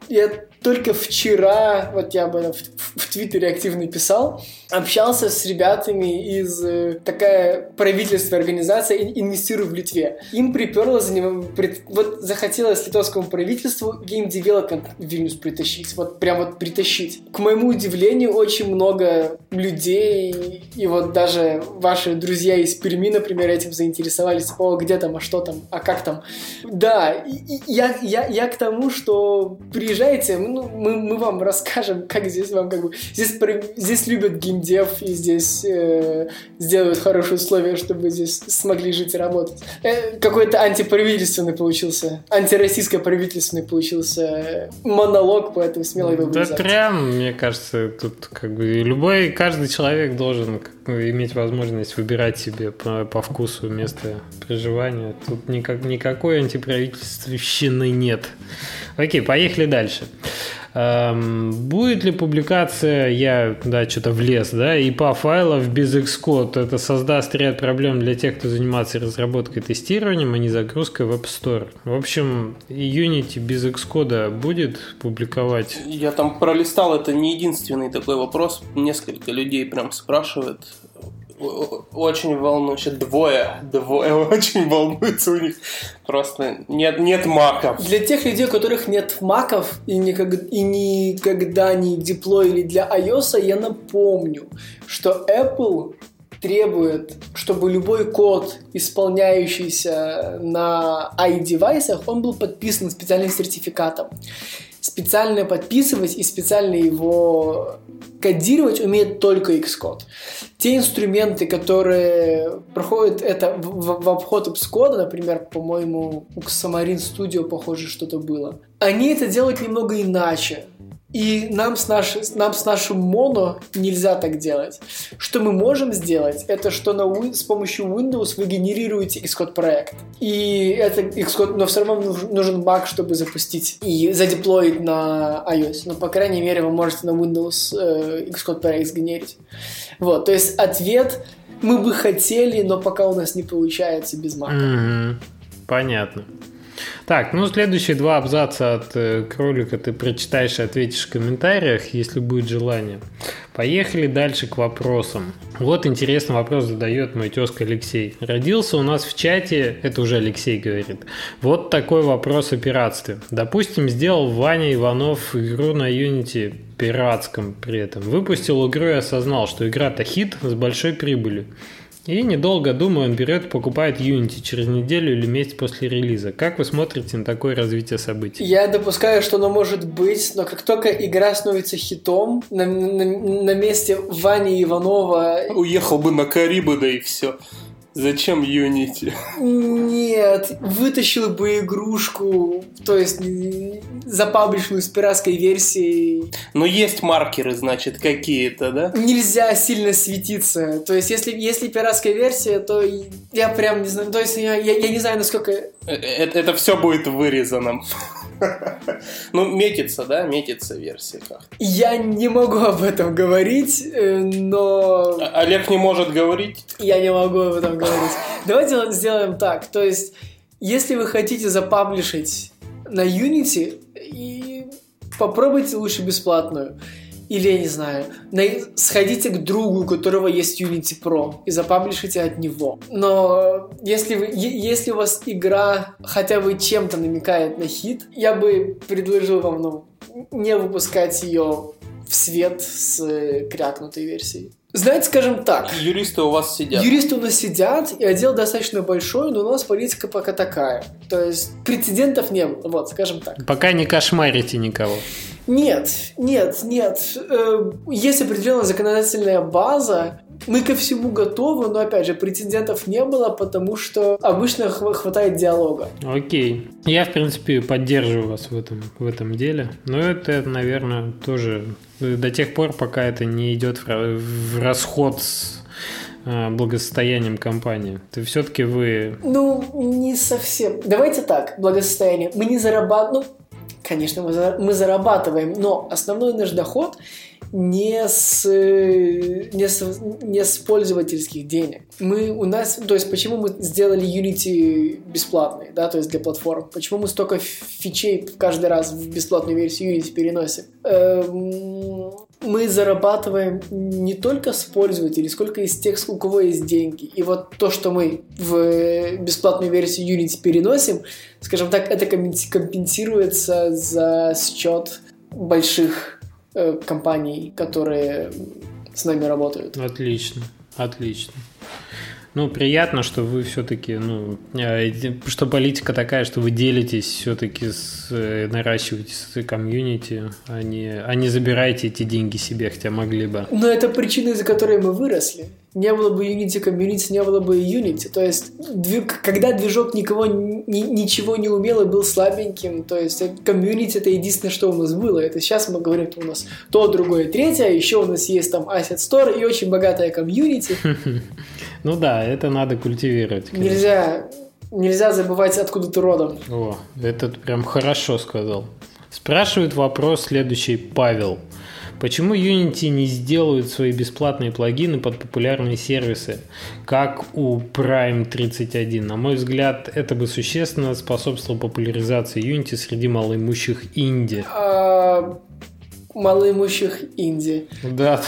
Я только вчера, вот я об этом в, в- Твиттере активно писал, общался с ребятами из э, такая правительственная организация «Ин- «Инвестирую в Литве». Им приперло, за него, пред- вот захотелось литовскому правительству game development в Вильнюс притащить, вот прям вот притащить. К моему удивлению, очень много людей, и вот даже ваши друзья из Перми, например, этим заинтересовались, о, где там, а что там, а как там. Да, и- и я, я, я к тому, что приезжайте, мы, мы вам [LAUGHS] расскажем, как здесь вам как бы... Здесь, здесь любят геймдев, и здесь э, сделают хорошие условия, чтобы вы здесь смогли жить и работать. Э, какой-то антиправительственный получился, антироссийско правительственный получился э, монолог, поэтому смело его Да прям, мне кажется, тут как бы любой, каждый человек должен как иметь возможность выбирать себе по, по вкусу место проживания. Тут никак, никакой антиправительственщины нет. Окей, поехали дальше. Эм, будет ли публикация, я, да, что-то влез, да, ИПА файлов без Xcode? Это создаст ряд проблем для тех, кто занимается разработкой и тестированием, а не загрузкой в App Store. В общем, Unity без Xcode будет публиковать Я там пролистал, это не единственный такой вопрос. Несколько людей прям спрашивают. Очень волнующе. Двое. Двое [LAUGHS] очень волнуются у них. Просто нет, нет маков. Для тех людей, у которых нет маков и, никак, и никогда не деплоили для iOS, я напомню, что Apple требует, чтобы любой код, исполняющийся на i-девайсах, он был подписан специальным сертификатом. Специально подписывать и специально его кодировать умеет только Xcode. Те инструменты, которые проходят это в, в обход Xcode, например, по-моему, у Xamarin Studio, похоже, что-то было, они это делают немного иначе. И нам с, наш, нам с нашим моно нельзя так делать. Что мы можем сделать, это что на, с помощью Windows вы генерируете Xcode проект. И это Xcode, но все равно нужен баг, чтобы запустить и задеплоить на iOS. Но, по крайней мере, вы можете на Windows э, Xcode проект сгенерить. Вот, то есть ответ мы бы хотели, но пока у нас не получается без Mac. Mm-hmm. Понятно. Так, ну следующие два абзаца от э, кролика ты прочитаешь и ответишь в комментариях, если будет желание. Поехали дальше к вопросам. Вот интересный вопрос задает мой тезка Алексей. Родился у нас в чате, это уже Алексей говорит, вот такой вопрос о пиратстве. Допустим, сделал Ваня Иванов игру на Unity пиратском при этом. Выпустил игру и осознал, что игра-то хит с большой прибылью. И недолго думая, он берет и покупает Unity через неделю или месяц после релиза. Как вы смотрите на такое развитие событий? Я допускаю, что оно может быть, но как только игра становится хитом, на, на, на месте Вани Иванова... Уехал бы на Карибы, да и все. Зачем Unity? Нет, вытащил бы игрушку, то есть запаблишенную с пиратской версией. Но есть маркеры, значит, какие-то, да? Нельзя сильно светиться. То есть, если, если пиратская версия, то я прям не знаю, то есть я, я, я не знаю, насколько... Это, это все будет вырезано. Ну, метится, да, метится версия как Я не могу об этом говорить, э, но... А, Олег не может говорить? Я не могу об этом говорить. Давайте сделаем так. То есть, если вы хотите запаблишить на Unity, и попробуйте лучше бесплатную. Или, я не знаю, сходите к другу, у которого есть Unity Pro, и запаблишите от него. Но если, вы, если у вас игра хотя бы чем-то намекает на хит, я бы предложил вам ну, не выпускать ее в свет с крякнутой версией. Знаете, скажем так. Юристы у вас сидят. Юристы у нас сидят, и отдел достаточно большой, но у нас политика пока такая. То есть прецедентов не было, вот, скажем так. Пока не кошмарите никого. Нет, нет, нет. Э, есть определенная законодательная база, мы ко всему готовы, но опять же, прецедентов не было, потому что обычно хватает диалога. Окей. Я, в принципе, поддерживаю вас в этом, в этом деле. Но это, наверное, тоже до тех пор, пока это не идет в расход с э, благосостоянием компании. То все-таки вы... Ну, не совсем. Давайте так, благосостояние. Мы не зарабатываем... Ну, конечно, мы зарабатываем, но основной наш доход не с, не с, не с пользовательских денег. Мы у нас, то есть почему мы сделали Unity бесплатный, да, то есть для платформ? Почему мы столько фичей каждый раз в бесплатную версию Unity переносим? Эм, мы зарабатываем не только с пользователей, сколько из тех, у кого есть деньги. И вот то, что мы в бесплатную версию Unity переносим, скажем так, это компенсируется за счет больших Э, компаний, которые с нами работают. Отлично, отлично. Ну, приятно, что вы все-таки, ну, э, что политика такая, что вы делитесь все-таки, с, э, наращиваете с комьюнити, а не, а не забираете эти деньги себе, хотя могли бы. Но это причина, из-за которой мы выросли не было бы Unity Community, не было бы Unity. То есть, когда движок никого, ни, ничего не умел и был слабеньким, то есть, комьюнити это единственное, что у нас было. Это сейчас мы говорим, что у нас то, другое, третье, а еще у нас есть там Asset Store и очень богатая комьюнити. [LAUGHS] Ну да, это надо культивировать. Нельзя, нельзя забывать, откуда ты родом. О, это прям хорошо сказал. Спрашивает вопрос следующий Павел. Почему Unity не сделают свои бесплатные плагины под популярные сервисы, как у Prime 31? На мой взгляд, это бы существенно способствовало популяризации Unity среди малоимущих инди. А, малоимущих инди. Да.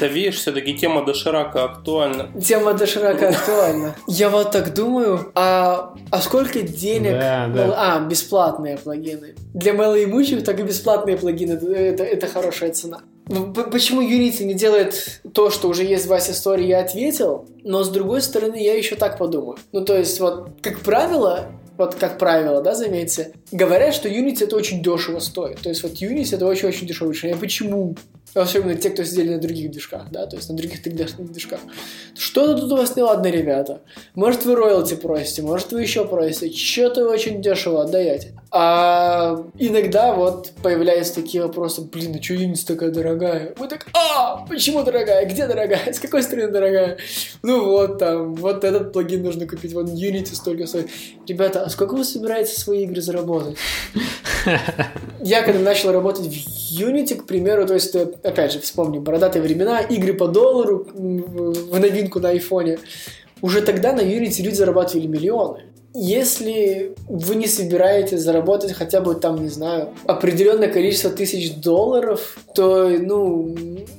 Да видишь, все-таки тема доширака актуальна. Тема доширака актуальна. Я вот так думаю, а, а сколько денег... Да, да. А, бесплатные плагины. Для малоимущих так и бесплатные плагины, это, это хорошая цена. Ну, Почему Unity не делает то, что уже есть в Вася Story, я ответил, но с другой стороны, я еще так подумаю. Ну, то есть, вот, как правило, вот как правило, да, заметьте, говорят, что Unity это очень дешево стоит. То есть вот Unity это очень-очень дешевое решение. Почему? Особенно те, кто сидели на других движках, да, то есть на других 3D движках. Что-то тут у вас неладно, ребята. Может, вы роялти просите, может, вы еще просите. Что-то очень дешево отдаете. А иногда вот появляются такие вопросы, блин, а что Unity такая дорогая? Мы так, а, почему дорогая? Где дорогая? С какой стороны дорогая? Ну вот там, вот этот плагин нужно купить, вот Unity столько стоит. Ребята, сколько вы собираетесь свои игры заработать? Я когда начал работать в Unity, к примеру, то есть, э, опять же, вспомню, бородатые времена, игры по доллару в новинку на айфоне, уже тогда на Unity люди зарабатывали миллионы. Если вы не собираетесь заработать хотя бы там, не знаю, определенное количество тысяч долларов, то, ну,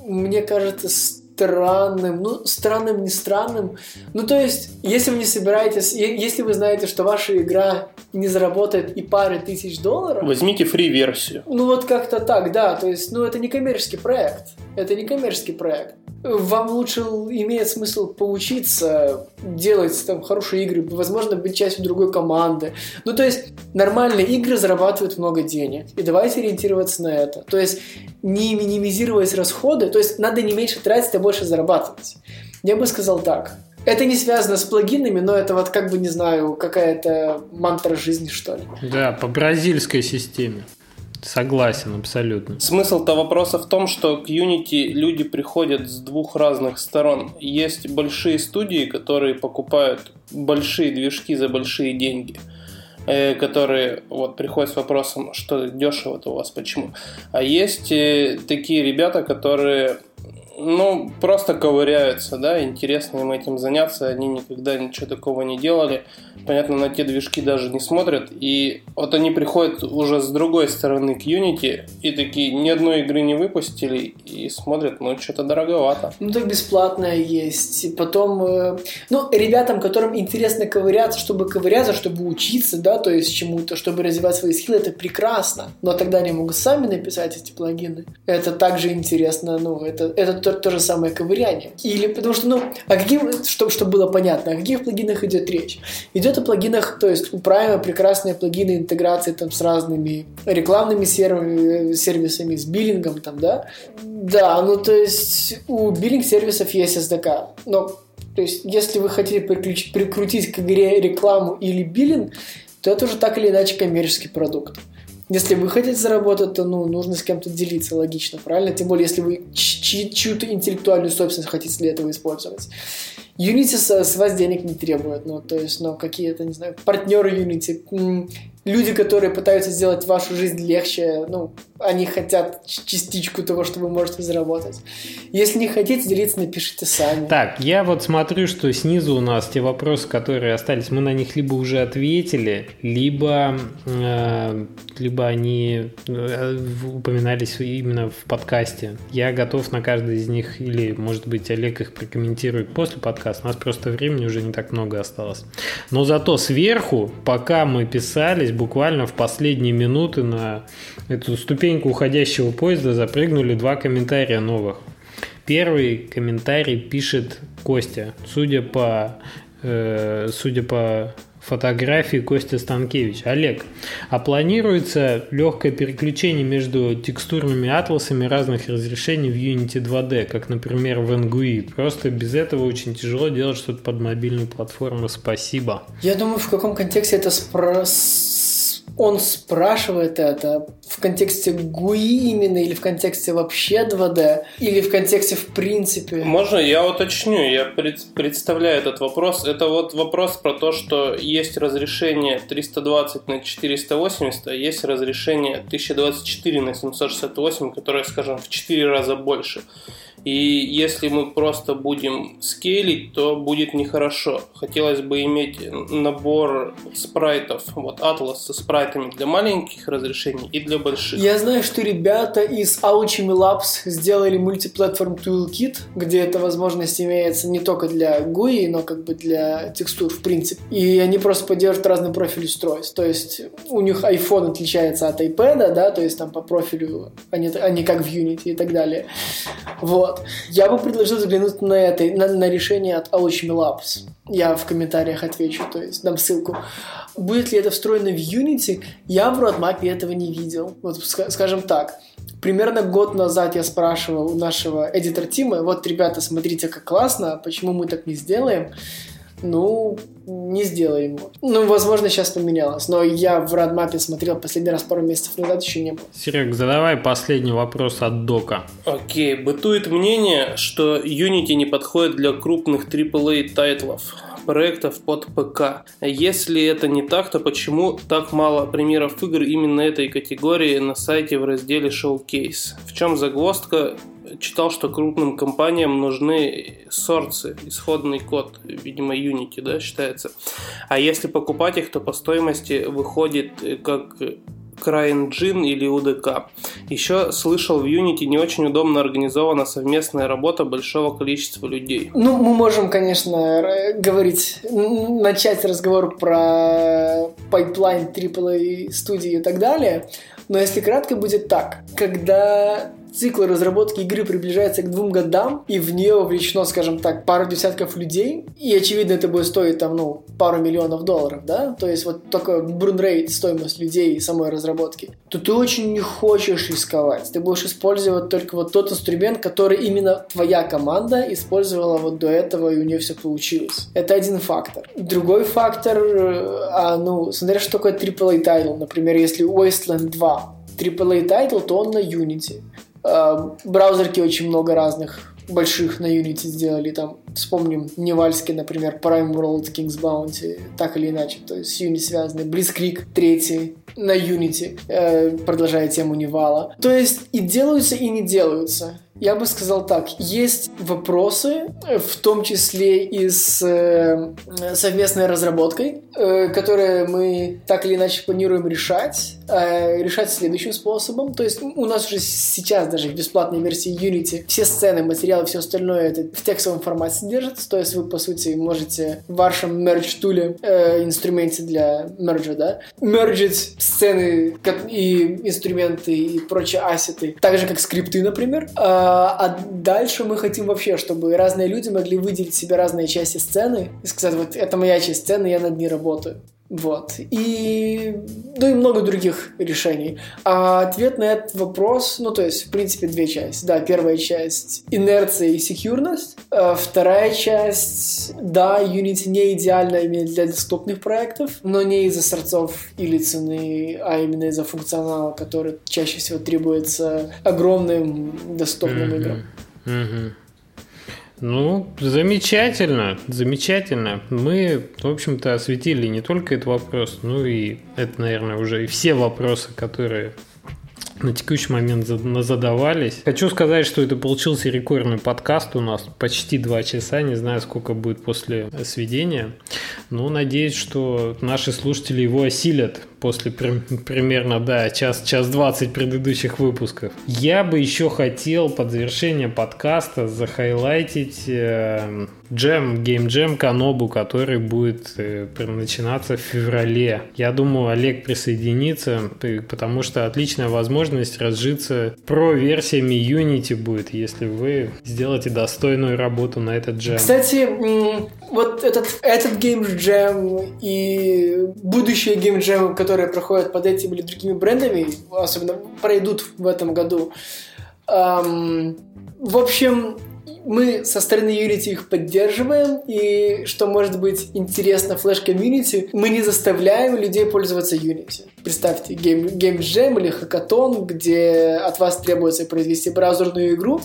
мне кажется, странным, ну, странным, не странным. Ну, то есть, если вы не собираетесь, если вы знаете, что ваша игра не заработает и пары тысяч долларов, Возьмите фри-версию. ну вот как-то так, да. То есть, ну это не коммерческий проект. Это не коммерческий проект. Вам лучше имеет смысл поучиться делать там хорошие игры, возможно, быть частью другой команды. Ну, то есть, нормальные игры зарабатывают много денег. И давайте ориентироваться на это. То есть, не минимизировать расходы, то есть, надо не меньше тратить, а больше зарабатывать. Я бы сказал так. Это не связано с плагинами, но это вот как бы, не знаю, какая-то мантра жизни, что ли. Да, по бразильской системе. Согласен, абсолютно. Смысл-то вопроса в том, что к Unity люди приходят с двух разных сторон. Есть большие студии, которые покупают большие движки за большие деньги э, которые вот приходят с вопросом, что дешево-то у вас, почему. А есть э, такие ребята, которые ну, просто ковыряются, да, интересно им этим заняться, они никогда ничего такого не делали, понятно, на те движки даже не смотрят, и вот они приходят уже с другой стороны к Unity, и такие ни одной игры не выпустили, и смотрят, ну, что-то дороговато. Ну, так бесплатное есть. И потом, э, ну, ребятам, которым интересно ковыряться, чтобы ковыряться, чтобы учиться, да, то есть чему-то, чтобы развивать свои скиллы, это прекрасно. Но тогда они могут сами написать эти плагины. Это также интересно, ну, это, это то, то же самое ковыряние. Или потому что, ну, о каких, чтобы, чтобы было понятно, о каких плагинах идет речь? Идет о плагинах, то есть у Prime прекрасные плагины интеграции там с разными рекламными сервисами, сервисами с биллингом там, да? Да, ну то есть у биллинг-сервисов есть SDK, но то есть если вы хотите прикрутить к игре рекламу или биллинг, то это уже так или иначе коммерческий продукт. Если вы хотите заработать, то ну, нужно с кем-то делиться, логично, правильно? Тем более, если вы чь- чью-то интеллектуальную собственность хотите для этого использовать. Unity с, с вас денег не требует, ну, то есть, ну, какие-то, не знаю, партнеры Unity, люди, которые пытаются сделать вашу жизнь легче, ну, они хотят частичку того, что вы можете заработать. Если не хотите делиться, напишите сами. Так, я вот смотрю, что снизу у нас те вопросы, которые остались, мы на них либо уже ответили, либо, э, либо они э, упоминались именно в подкасте. Я готов на каждый из них, или, может быть, Олег их прокомментирует после подкаста. У нас просто времени уже не так много осталось. Но зато сверху, пока мы писались, буквально в последние минуты на эту ступеньку уходящего поезда запрыгнули два комментария новых. Первый комментарий пишет Костя. Судя по, э, судя по фотографии Костя Станкевич. Олег, а планируется легкое переключение между текстурными атласами разных разрешений в Unity 2D, как, например, в NGUI? Просто без этого очень тяжело делать что-то под мобильную платформу. Спасибо. Я думаю, в каком контексте это спро- он спрашивает это в контексте GUI именно, или в контексте вообще 2D, или в контексте в принципе. Можно я уточню? Я пред- представляю этот вопрос. Это вот вопрос про то, что есть разрешение 320 на 480, а есть разрешение 1024 на 768, которое, скажем, в 4 раза больше. И если мы просто будем скейлить, то будет нехорошо. Хотелось бы иметь набор спрайтов, вот атлас со спрайтами для маленьких разрешений и для больших. Я знаю, что ребята из Alchemy Labs сделали мультиплатформ Toolkit, где эта возможность имеется не только для GUI, но как бы для текстур в принципе. И они просто поддерживают разный профиль устройств. То есть у них iPhone отличается от iPad, да, то есть там по профилю они, они как в Unity и так далее. Вот. Я бы предложил взглянуть на это, на, на решение от Alchemy Labs. Я в комментариях отвечу, то есть дам ссылку. Будет ли это встроено в Unity? Я в родмапе этого не видел. Вот скажем так. Примерно год назад я спрашивал у нашего эдитор Тима, вот, ребята, смотрите, как классно, почему мы так не сделаем? Ну, не сделаем. Ну, возможно, сейчас поменялось. Но я в Радмапе смотрел последний раз пару месяцев назад, еще не было. Серег, задавай последний вопрос от Дока. Окей, бытует мнение, что Unity не подходит для крупных AAA тайтлов проектов под ПК. Если это не так, то почему так мало примеров игр именно этой категории на сайте в разделе Showcase? В чем загвоздка? Читал, что крупным компаниям нужны сорцы, исходный код, видимо, Unity, да, считается. А если покупать их, то по стоимости выходит как CryEngine или UDK. Еще слышал, в Unity не очень удобно организована совместная работа большого количества людей. Ну, мы можем, конечно, говорить, начать разговор про pipeline AAA студии и так далее, но если кратко, будет так. Когда цикл разработки игры приближается к двум годам, и в нее вовлечено, скажем так, пару десятков людей, и, очевидно, это будет стоить там, ну, пару миллионов долларов, да, то есть вот только rate, стоимость людей и самой разработки, то ты очень не хочешь рисковать. Ты будешь использовать только вот тот инструмент, который именно твоя команда использовала вот до этого, и у нее все получилось. Это один фактор. Другой фактор, э, а, ну, смотря что такое AAA title, например, если Wasteland 2 AAA title, то он на Unity. Э, браузерки очень много разных больших на Unity сделали. Там, вспомним, Невальский, например, Prime World, King's Bounty, так или иначе. То есть с Unity связаны. Blitzkrieg, третий, на Unity, э, продолжая тему Невала. То есть и делаются, и не делаются. Я бы сказал так, есть вопросы, в том числе и с э, совместной разработкой, э, которые мы так или иначе планируем решать, э, решать следующим способом. То есть у нас уже сейчас даже в бесплатной версии Unity все сцены, материалы, все остальное это в текстовом формате содержится. То есть вы, по сути, можете в вашем merge туле, э, инструменте для мерджа, да, мерджить сцены и инструменты и прочие ассеты, так же как скрипты, например. А, а дальше мы хотим вообще, чтобы разные люди могли выделить себе разные части сцены и сказать, вот это моя часть сцены, я над ней работаю. Вот. И, ну и много других решений. А ответ на этот вопрос, ну то есть, в принципе, две части. Да, первая часть — инерция и секьюрность. А вторая часть — да, Unity не идеально именно для доступных проектов, но не из-за сорцов или цены, а именно из-за функционала, который чаще всего требуется огромным доступным mm-hmm. играм. Mm-hmm. Ну, замечательно, замечательно. Мы, в общем-то, осветили не только этот вопрос, ну и это, наверное, уже и все вопросы, которые на текущий момент задавались. Хочу сказать, что это получился рекордный подкаст у нас. Почти два часа. Не знаю, сколько будет после сведения. Но надеюсь, что наши слушатели его осилят после примерно, да, час, час 20 предыдущих выпусков. Я бы еще хотел под завершение подкаста захайлайтить э, джем, гейм-джем Канобу, который будет э, начинаться в феврале. Я думаю, Олег присоединится, потому что отличная возможность разжиться про версиями Unity будет, если вы сделаете достойную работу на этот джем. Кстати, вот этот, этот гейм-джем и будущие гейм-джемы, которые которые проходят под этим или другими брендами, особенно пройдут в этом году. Эм, в общем, мы со стороны Unity их поддерживаем, и что может быть интересно Flash Community, мы не заставляем людей пользоваться Unity. Представьте, Game, Game Jam или Hackathon, где от вас требуется произвести браузерную игру,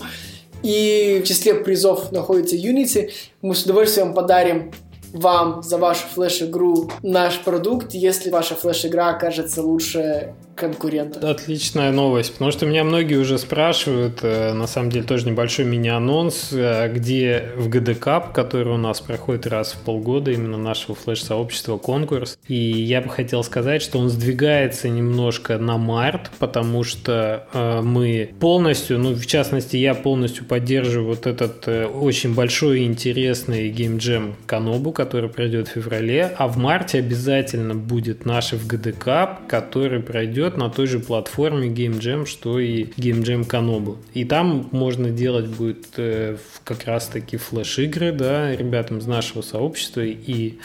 и в числе призов находится Unity, мы с удовольствием подарим вам за вашу флеш-игру наш продукт, если ваша флеш-игра окажется лучше конкурентов. Отличная новость, потому что меня многие уже спрашивают, э, на самом деле тоже небольшой мини-анонс, э, где в GDCAP, который у нас проходит раз в полгода, именно нашего флеш-сообщества конкурс, и я бы хотел сказать, что он сдвигается немножко на март, потому что э, мы полностью, ну в частности я полностью поддерживаю вот этот очень большой и интересный геймджем Канобу, который пройдет в феврале, а в марте обязательно будет наш FGD Cup, который пройдет на той же платформе Game Jam, что и Game Jam Kanobu. И там можно делать будет э, как раз-таки флеш-игры, да, ребятам из нашего сообщества. И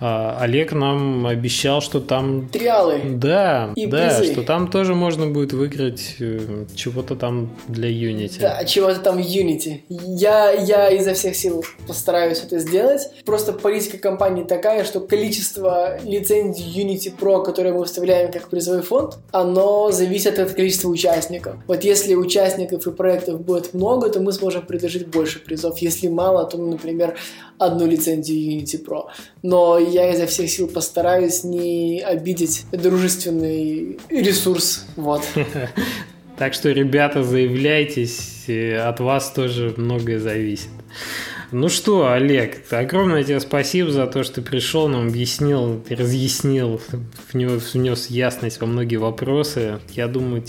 э, Олег нам обещал, что там... Триалы. Да, и да, призы. что там тоже можно будет выиграть э, чего-то там для Unity. Да, чего-то там Unity. Я, я изо всех сил постараюсь это сделать. Просто политика компании такая, что количество лицензий Unity Pro, которые мы вставляем как призовой фонд, оно зависит от количества участников. Вот если участников и проектов будет много, то мы сможем предложить больше призов. Если мало, то, например, одну лицензию Unity Pro. Но я изо всех сил постараюсь не обидеть дружественный ресурс. Вот. Так что, ребята, заявляйтесь, от вас тоже многое зависит. Ну что, Олег, огромное тебе спасибо за то, что пришел, нам объяснил, разъяснил, внес ясность во многие вопросы. Я думаю,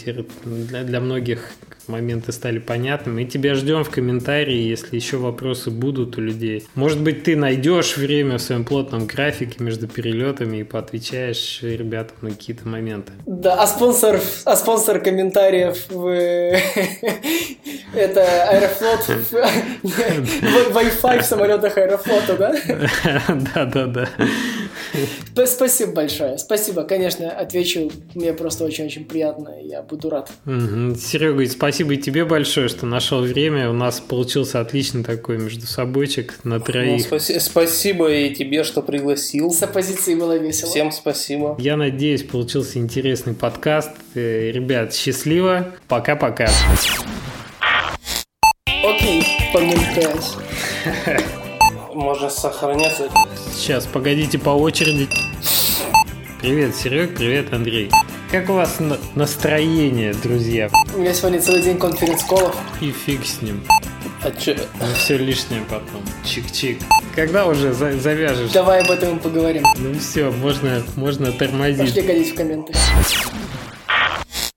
для, для многих моменты стали понятными. И тебя ждем в комментарии, если еще вопросы будут у людей. Может быть, ты найдешь время в своем плотном графике между перелетами и поотвечаешь ребятам на какие-то моменты. Да, а спонсор, а спонсор комментариев в... [LAUGHS] это Аэрофлот, [LAUGHS] Wi-Fi в самолетах Аэрофлота, да? [LAUGHS] Да, да, да. Спасибо большое. Спасибо. Конечно, отвечу. Мне просто очень-очень приятно. Я буду рад. Серега, спасибо и тебе большое, что нашел время. У нас получился отличный такой между собойчик на троих. Ну, спаси- спасибо и тебе, что пригласил. С оппозицией было весело. Всем спасибо. Я надеюсь, получился интересный подкаст. Э, ребят, счастливо. Пока-пока. Окей, помнитесь. [LAUGHS] Можно сохраняться. Сейчас, погодите по очереди. Привет, Серег, привет, Андрей. Как у вас на- настроение, друзья? У меня сегодня целый день конференц-колов. И фиг с ним. А чё? Ну, все лишнее потом. Чик-чик. Когда уже за- завяжешь? Давай об этом и поговорим. Ну все, можно, можно тормозить. Пошли гадить в комменты.